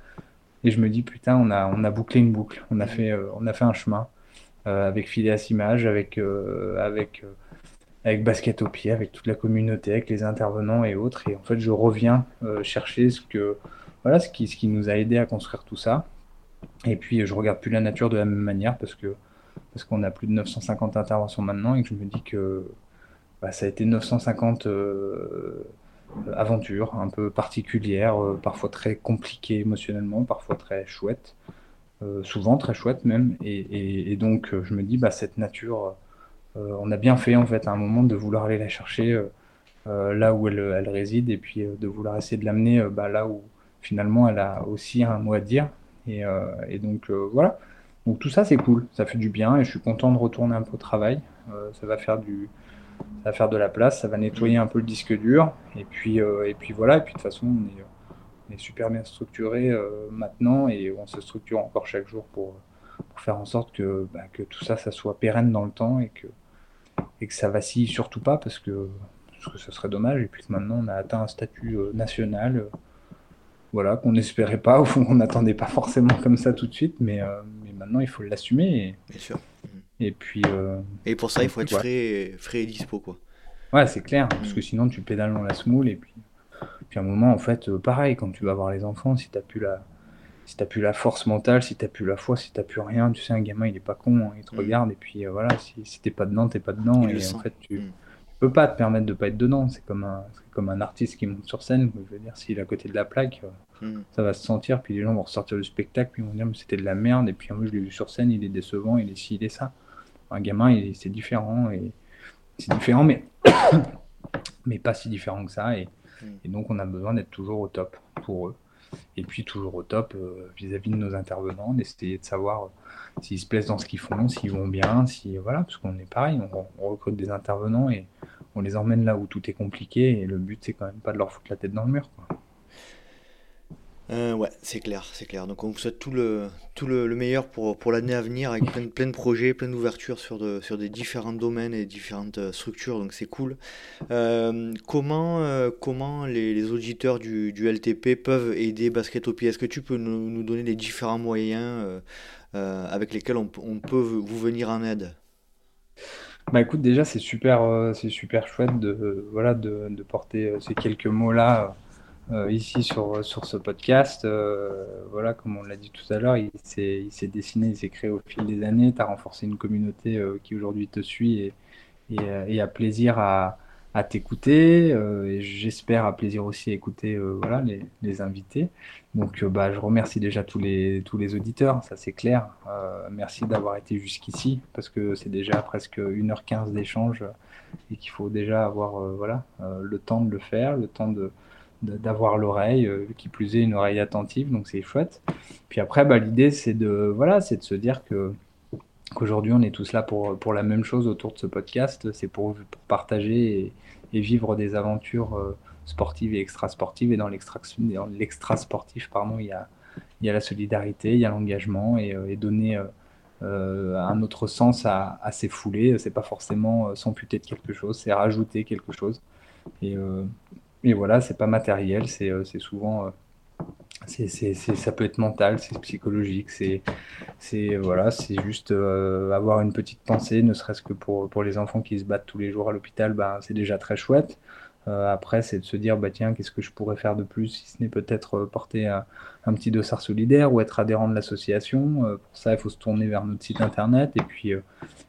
Et je me dis, putain, on a, on a bouclé une boucle. On a fait, euh, on a fait un chemin avec Phileas Images, avec, avec, avec Basket au pied, avec toute la communauté, avec les intervenants et autres. Et en fait, je reviens chercher ce que, voilà, ce qui, ce qui nous a aidé à construire tout ça. Et puis, je regarde plus la nature de la même manière parce que parce qu'on a plus de 950 interventions maintenant et que je me dis que bah, ça a été 950 euh, aventures un peu particulières, euh, parfois très compliquées émotionnellement, parfois très chouettes, euh, souvent très chouettes même. Et, et, donc, je me dis, bah, cette nature, on a bien fait en fait à un moment de vouloir aller la chercher là où elle, elle, réside et puis de vouloir essayer de l'amener bah, là où finalement elle a aussi un mot à dire euh, et, donc euh, voilà. Donc tout ça c'est cool, ça fait du bien et je suis content de retourner un peu au travail. Euh, ça va faire du, ça va faire de la place, ça va nettoyer un peu le disque dur. Et puis, et puis voilà, et puis de toute façon, on est, super bien structuré maintenant et on se structure encore chaque jour pour, faire en sorte que, bah, que tout ça, ça soit pérenne dans le temps et que, et que ça vacille surtout pas parce que, parce que ce serait dommage. Et puis maintenant, on a atteint un statut national voilà, qu'on n'espérait pas ou qu'on n'attendait pas forcément comme ça tout de suite, mais, euh, mais maintenant il faut l'assumer. Et, Bien sûr. Et puis. Euh, et pour ça, il faut être frais, frais et dispo, quoi. Ouais, c'est clair, parce que mm. sinon tu pédales dans la smoule et puis, puis à un moment, en fait, euh, pareil, quand tu vas voir les enfants, si t'as plus la. Si t'as plus la force mentale, si t'as plus la foi, si t'as plus rien, tu sais, un gamin il est pas con, hein, il te mm. regarde et puis voilà, si, si t'es pas dedans, t'es pas dedans. et en fait, tu, mm peux pas te permettre de pas être dedans. C'est comme un, comme un artiste qui monte sur scène. Je veux dire, s'il est à côté de la plaque, hmm. ça va se sentir. Puis les gens vont ressortir du spectacle, puis ils vont dire, mais c'était de la merde. Et puis moi, je l'ai vu sur scène, il est décevant, il est ci, il est ça. Un gamin, c'est différent. Et c'est différent, mais, mais pas si différent que ça. Et, hmm. et donc, on a besoin d'être toujours au top pour eux et puis toujours au top euh, vis-à-vis de nos intervenants, d'essayer de savoir euh, s'ils se plaisent dans ce qu'ils font, s'ils vont bien, si voilà, parce qu'on est pareil, on, recrute des intervenants et on les emmène là où tout est compliqué et le but c'est quand même pas de leur foutre la tête dans le mur. Quoi. Euh, ouais, c'est clair, c'est clair. Donc on vous souhaite tout le, tout le, meilleur pour, pour l'année à venir avec plein, plein de projets, plein d'ouvertures sur, de, sur des différents domaines et différentes euh, structures, donc c'est cool. Euh, comment comment les, auditeurs du, LTP peuvent aider Basket au pied Est-ce que tu peux nous, nous, donner les différents moyens avec lesquels on, on, peut vous venir en aide? Bah écoute, déjà c'est super, c'est super chouette de, voilà, de, de porter ces quelques mots-là euh, ici sur, sur ce podcast. Euh, voilà, comme on l'a dit tout à l'heure, il s'est dessiné, il s'est créé au fil des années. Tu as renforcé une communauté euh, qui aujourd'hui te suit et, et, et, a plaisir à, à t'écouter. et j'espère a plaisir aussi à écouter voilà, les, les, invités. Donc bah, je remercie déjà tous les, tous les auditeurs, ça c'est clair. merci d'avoir été jusqu'ici parce que c'est déjà presque 1h15 d'échange et qu'il faut déjà avoir voilà, le temps de le faire, le temps de d'avoir l'oreille, euh, qui plus est une oreille attentive, donc c'est chouette. Puis après, bah, l'idée c'est de voilà, de se dire que qu'aujourd'hui on est tous là pour, pour la même chose autour de ce podcast, c'est pour, partager et, vivre des aventures euh, sportives et extra-sportives. Et dans l'extra-sportif, il y a, il y a la solidarité, il y a l'engagement et, euh, donner un autre sens à, ces foulées. C'est pas forcément s'amputer de quelque chose, c'est rajouter quelque chose. Et, et voilà, c'est pas matériel, c'est euh, souvent. Euh, ça peut être mental, c'est psychologique, c'est, c'est voilà, juste euh, avoir une petite pensée, ne serait-ce que pour, pour les enfants qui se battent tous les jours à l'hôpital, bah, c'est déjà très chouette. après, c'est de se dire, bah tiens, qu'est-ce que je pourrais faire de plus, si ce n'est peut-être porter un, un, petit dossard solidaire ou être adhérent de l'association. pour ça, il faut se tourner vers notre site internet et puis,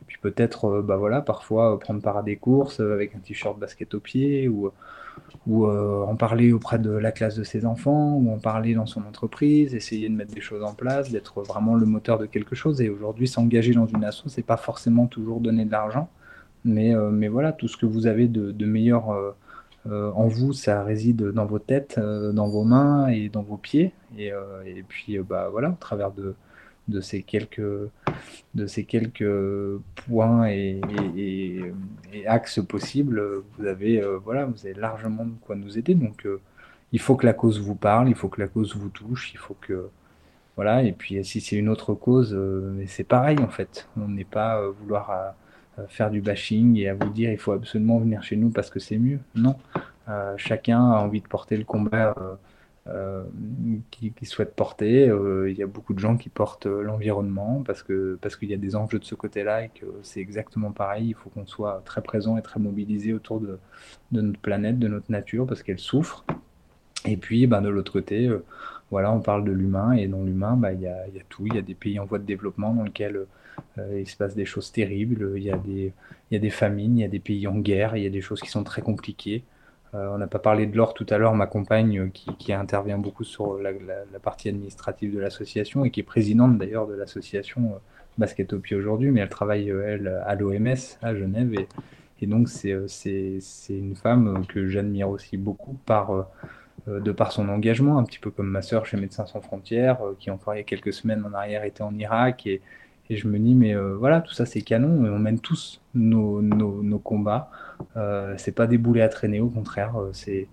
puis peut-être, bah voilà, parfois prendre part à des courses avec un t-shirt basket au pied ou ou euh, en parler auprès de la classe de ses enfants, ou en parler dans son entreprise, essayer de mettre des choses en place, d'être vraiment le moteur de quelque chose. Et aujourd'hui, s'engager dans une asso, c'est pas forcément toujours donner de l'argent, mais, euh, mais voilà, tout ce que vous avez de, de meilleur euh, en vous, ça réside dans vos têtes, dans vos mains et dans vos pieds. Et, et puis, bah voilà, au travers de, de ces quelques, de ces quelques points et, axes possibles, vous avez, euh, voilà, vous avez largement de quoi nous aider. Donc, euh, il faut que la cause vous parle, il faut que la cause vous touche, il faut que. Voilà, et puis si c'est une autre cause, euh, c'est pareil en fait. On n'est pas vouloir faire du bashing et à vous dire il faut absolument venir chez nous parce que c'est mieux. Non, chacun a envie de porter le combat qui, qui, souhaitent porter. Euh, il y a beaucoup de gens qui portent euh, l'environnement parce que parce qu'il y a des enjeux de ce côté-là et que c'est exactement pareil. Il faut qu'on soit très présent et très mobilisé autour de, notre planète, de notre nature parce qu'elle souffre. Et puis, ben, de l'autre côté, voilà, on parle de l'humain et dans l'humain, ben, il y, a, y, a, tout. Il y a des pays en voie de développement dans lesquels il se passe des choses terribles. Il y, y a des famines, il y a des pays en guerre, il y a des choses qui sont très compliquées. Euh, on n'a pas parlé de l'or tout à l'heure, ma compagne euh, qui, intervient beaucoup sur la, partie administrative de l'association et qui est présidente d'ailleurs de l'association euh, Basket au pied aujourd'hui, mais elle travaille, elle, à l'OMS à Genève. Et, donc, c'est une femme que j'admire aussi beaucoup par, de par son engagement, un petit peu comme ma sœur chez Médecins sans frontières, qui encore il y a quelques semaines en arrière était en Irak et, je me dis, mais voilà, tout ça c'est canon, et on mène tous nos combats. C'est pas des boulets à traîner, au contraire, c'est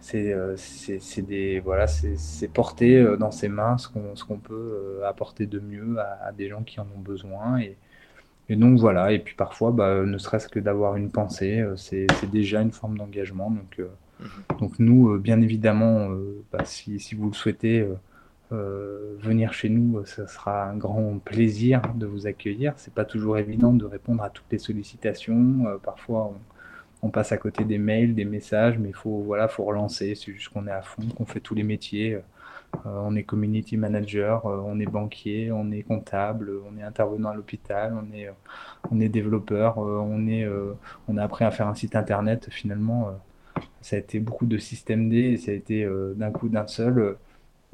c'est des voilà c'est porter dans ses mains ce qu'on ce qu'on peut apporter de mieux à, des gens qui en ont besoin. Et, et donc voilà. Et puis parfois bah, ne serait-ce que d'avoir une pensée c'est déjà une forme d'engagement. Donc Mhm. Donc nous, euh, bien évidemment, euh, bah, si, vous le souhaitez, euh, venir chez nous, ce sera un grand plaisir de vous accueillir. C'est pas toujours évident de répondre à toutes les sollicitations. parfois, on, passe à côté des mails, des messages, mais faut, voilà, faut relancer. C'est juste qu'on est à fond, qu'on fait tous les métiers. on est community manager, on est banquier, on est comptable, on est intervenant à l'hôpital, on est, développeur, on, est, on a appris à faire un site internet. Finalement, ça a été beaucoup de système D et ça a été euh, d'un coup d'un seul euh,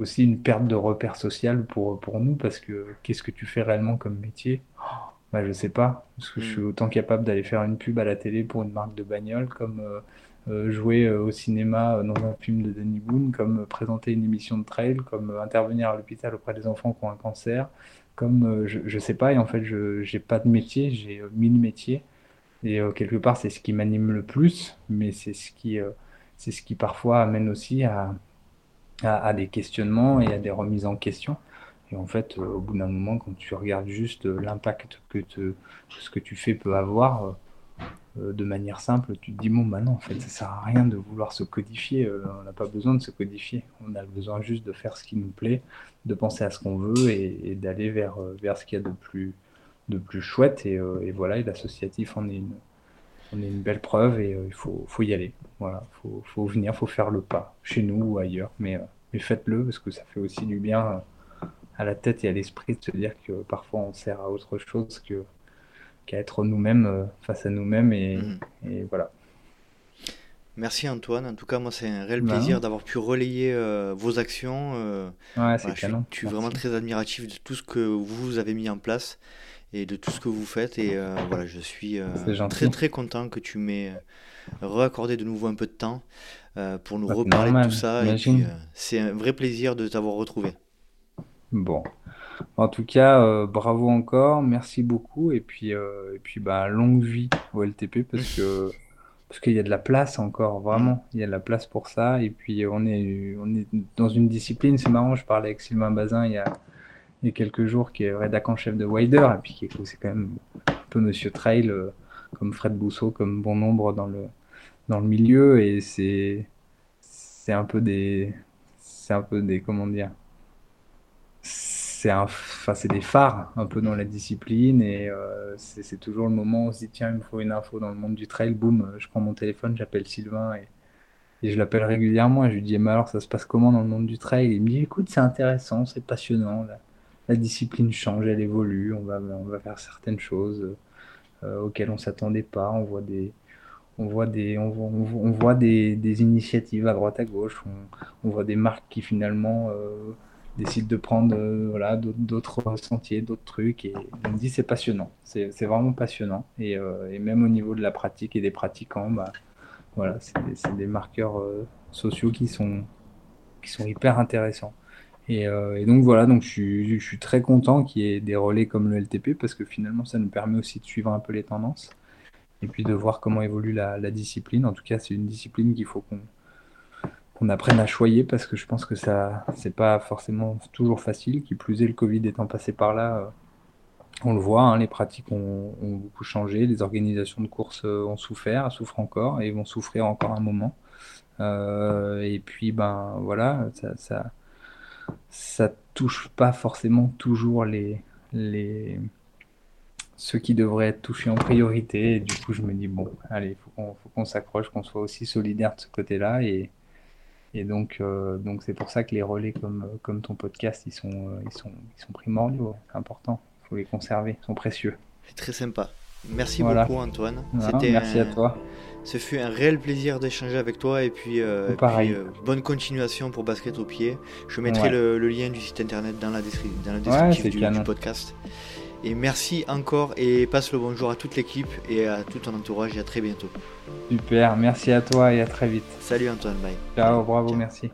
aussi une perte de repère social pour, pour nous parce que qu'est-ce que tu fais réellement comme métier? Bah, Je sais pas, parce que je suis mm. autant capable d'aller faire une pub à la télé pour une marque de bagnole comme euh, jouer au cinéma dans un film de Danny Boone, comme présenter une émission de trail, comme intervenir à l'hôpital auprès des enfants qui ont un cancer, comme je, je sais pas, et en fait je j'ai pas de métier, j'ai mille métiers. Et euh, quelque part, c'est ce qui m'anime le plus, mais c'est ce qui, euh, c'est ce qui parfois amène aussi à, à, des questionnements et à des remises en question. Et en fait, euh, au bout d'un moment, quand tu regardes juste l'impact que ce que tu fais peut avoir de manière simple, tu te dis bon, bah non, en fait, ça sert à rien de vouloir se codifier. on n'a pas besoin de se codifier. On a besoin juste de faire ce qui nous plaît, de penser à ce qu'on veut et, d'aller vers, vers ce qu'il y a de plus, de plus chouette. Et, euh, et voilà, et l'associatif en est une, on est une belle preuve et euh, il faut, faut, y aller. Voilà, faut, faut venir, faut faire le pas, chez nous ou ailleurs. Mais, euh, mais faites-le parce que ça fait aussi du bien à la tête et à l'esprit de se dire que parfois on sert à autre chose que qu'à être nous-mêmes face à nous-mêmes et, mmh. et, voilà. Merci Antoine. En tout cas, moi, c'est un réel bah plaisir d'avoir pu relayer vos actions. ouais, c'est canon. Je suis, vraiment très admiratif de tout ce que vous avez mis en place et de tout ce que vous faites. Et euh, voilà, je suis euh, très très content que tu m'aies euh, raccordé de nouveau un peu de temps pour nous bah, reparler de tout ça. c'est un vrai plaisir de t'avoir retrouvé. Bon. En tout cas, bravo encore, merci beaucoup. Et puis, et puis bah, longue vie au LTP parce que. parce qu'il y a de la place encore, vraiment. Il y a de la place pour ça. Et puis, on est, on est dans une discipline. C'est marrant, je parlais avec Sylvain Bazin il y a, il quelques jours, qui est rédac en chef de Wider, et puis qui est c'est quand même un peu Monsieur Trail, euh, comme Fred Bousseau, comme bon nombre dans le, dans le milieu, et c'est, c'est un peu des, c'est un peu des, comment dire, c'est un, enfin, c'est des phares un peu dans la discipline, et euh, c'est, toujours le moment où on se dit, tiens, il me faut une info dans le monde du trail, boum, je prends mon téléphone, j'appelle Sylvain, et, je l'appelle régulièrement, et je lui dis, mais alors ça se passe comment dans le monde du trail? Il me dit, écoute, c'est intéressant, c'est passionnant, la discipline change, elle évolue, on va, faire certaines choses euh, auxquelles on s'attendait pas, on voit des, on voit des, on voit, des, initiatives à droite à gauche, on, on voit des marques qui finalement euh, décident de prendre euh, voilà, d'autres sentiers, d'autres trucs, et on me dit c'est passionnant, c'est vraiment passionnant, et, et, même au niveau de la pratique et des pratiquants, bah, voilà, c'est des marqueurs sociaux qui sont, qui sont hyper intéressants. Euh, et, donc voilà, donc je suis, je suis très content qu'il y ait des relais comme le LTP parce que finalement ça nous permet aussi de suivre un peu les tendances et puis de voir comment évolue la, discipline. En tout cas, c'est une discipline qu'il faut qu'on qu'on apprenne à choyer parce que je pense que ça c'est pas forcément toujours facile. Qui plus est, le Covid étant passé par là, euh, on le voit, hein, les pratiques ont, beaucoup changé, les organisations de courses euh, ont souffert, souffrent encore et vont souffrir encore un moment. et puis ben voilà, ça ça touche pas forcément toujours les, les ceux qui devraient être touchés en priorité. Et du coup, je me dis, bon, allez, faut qu'on s'accroche, qu'on soit aussi solidaire de ce côté-là. Et, et donc, euh, donc c'est pour ça que les relais comme, comme ton podcast, ils sont, euh, ils sont, ils sont primordiaux, c'est important. Il faut les conserver, ils sont précieux. C'est très sympa. Merci beaucoup, Antoine. merci à toi. Ce fut un réel plaisir d'échanger avec toi et puis, euh, euh, bonne continuation pour Basket au pied. Je mettrai le, lien du site internet dans la, dans la description du, podcast. Et merci encore et passe le bonjour à toute l'équipe et à tout ton entourage et à très bientôt. Super, merci à toi et à très vite. Salut Antoine, bye. Ciao, bravo, merci.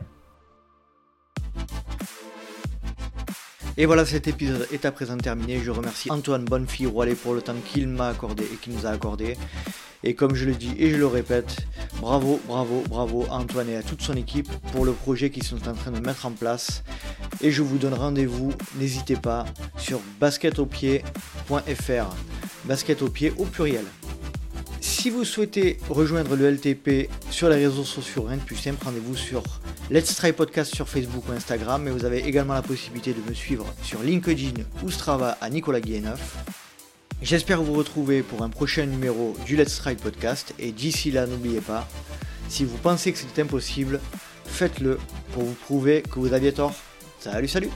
Et voilà, cet épisode est à présent terminé. Je remercie Antoine Bonnefille Roualet pour le temps qu'il m'a accordé et qu'il nous a accordé. Et comme je le dis et je le répète, bravo, bravo, bravo Antoine et à toute son équipe pour le projet qu'ils sont en train de mettre en place. Et je vous donne rendez-vous, n'hésitez pas, sur basketopied.fr. Basket au pied au pluriel. Si vous souhaitez rejoindre le LTP sur les réseaux sociaux, rien de plus simple, rendez-vous sur Let's Try Podcast sur Facebook ou Instagram, mais vous avez également la possibilité de me suivre sur LinkedIn ou Strava à Nicolas Guilleneuf. J'espère vous retrouver pour un prochain numéro du Let's Try Podcast, et d'ici là, n'oubliez pas, si vous pensez que c'est impossible, faites-le pour vous prouver que vous aviez tort. Salut, salut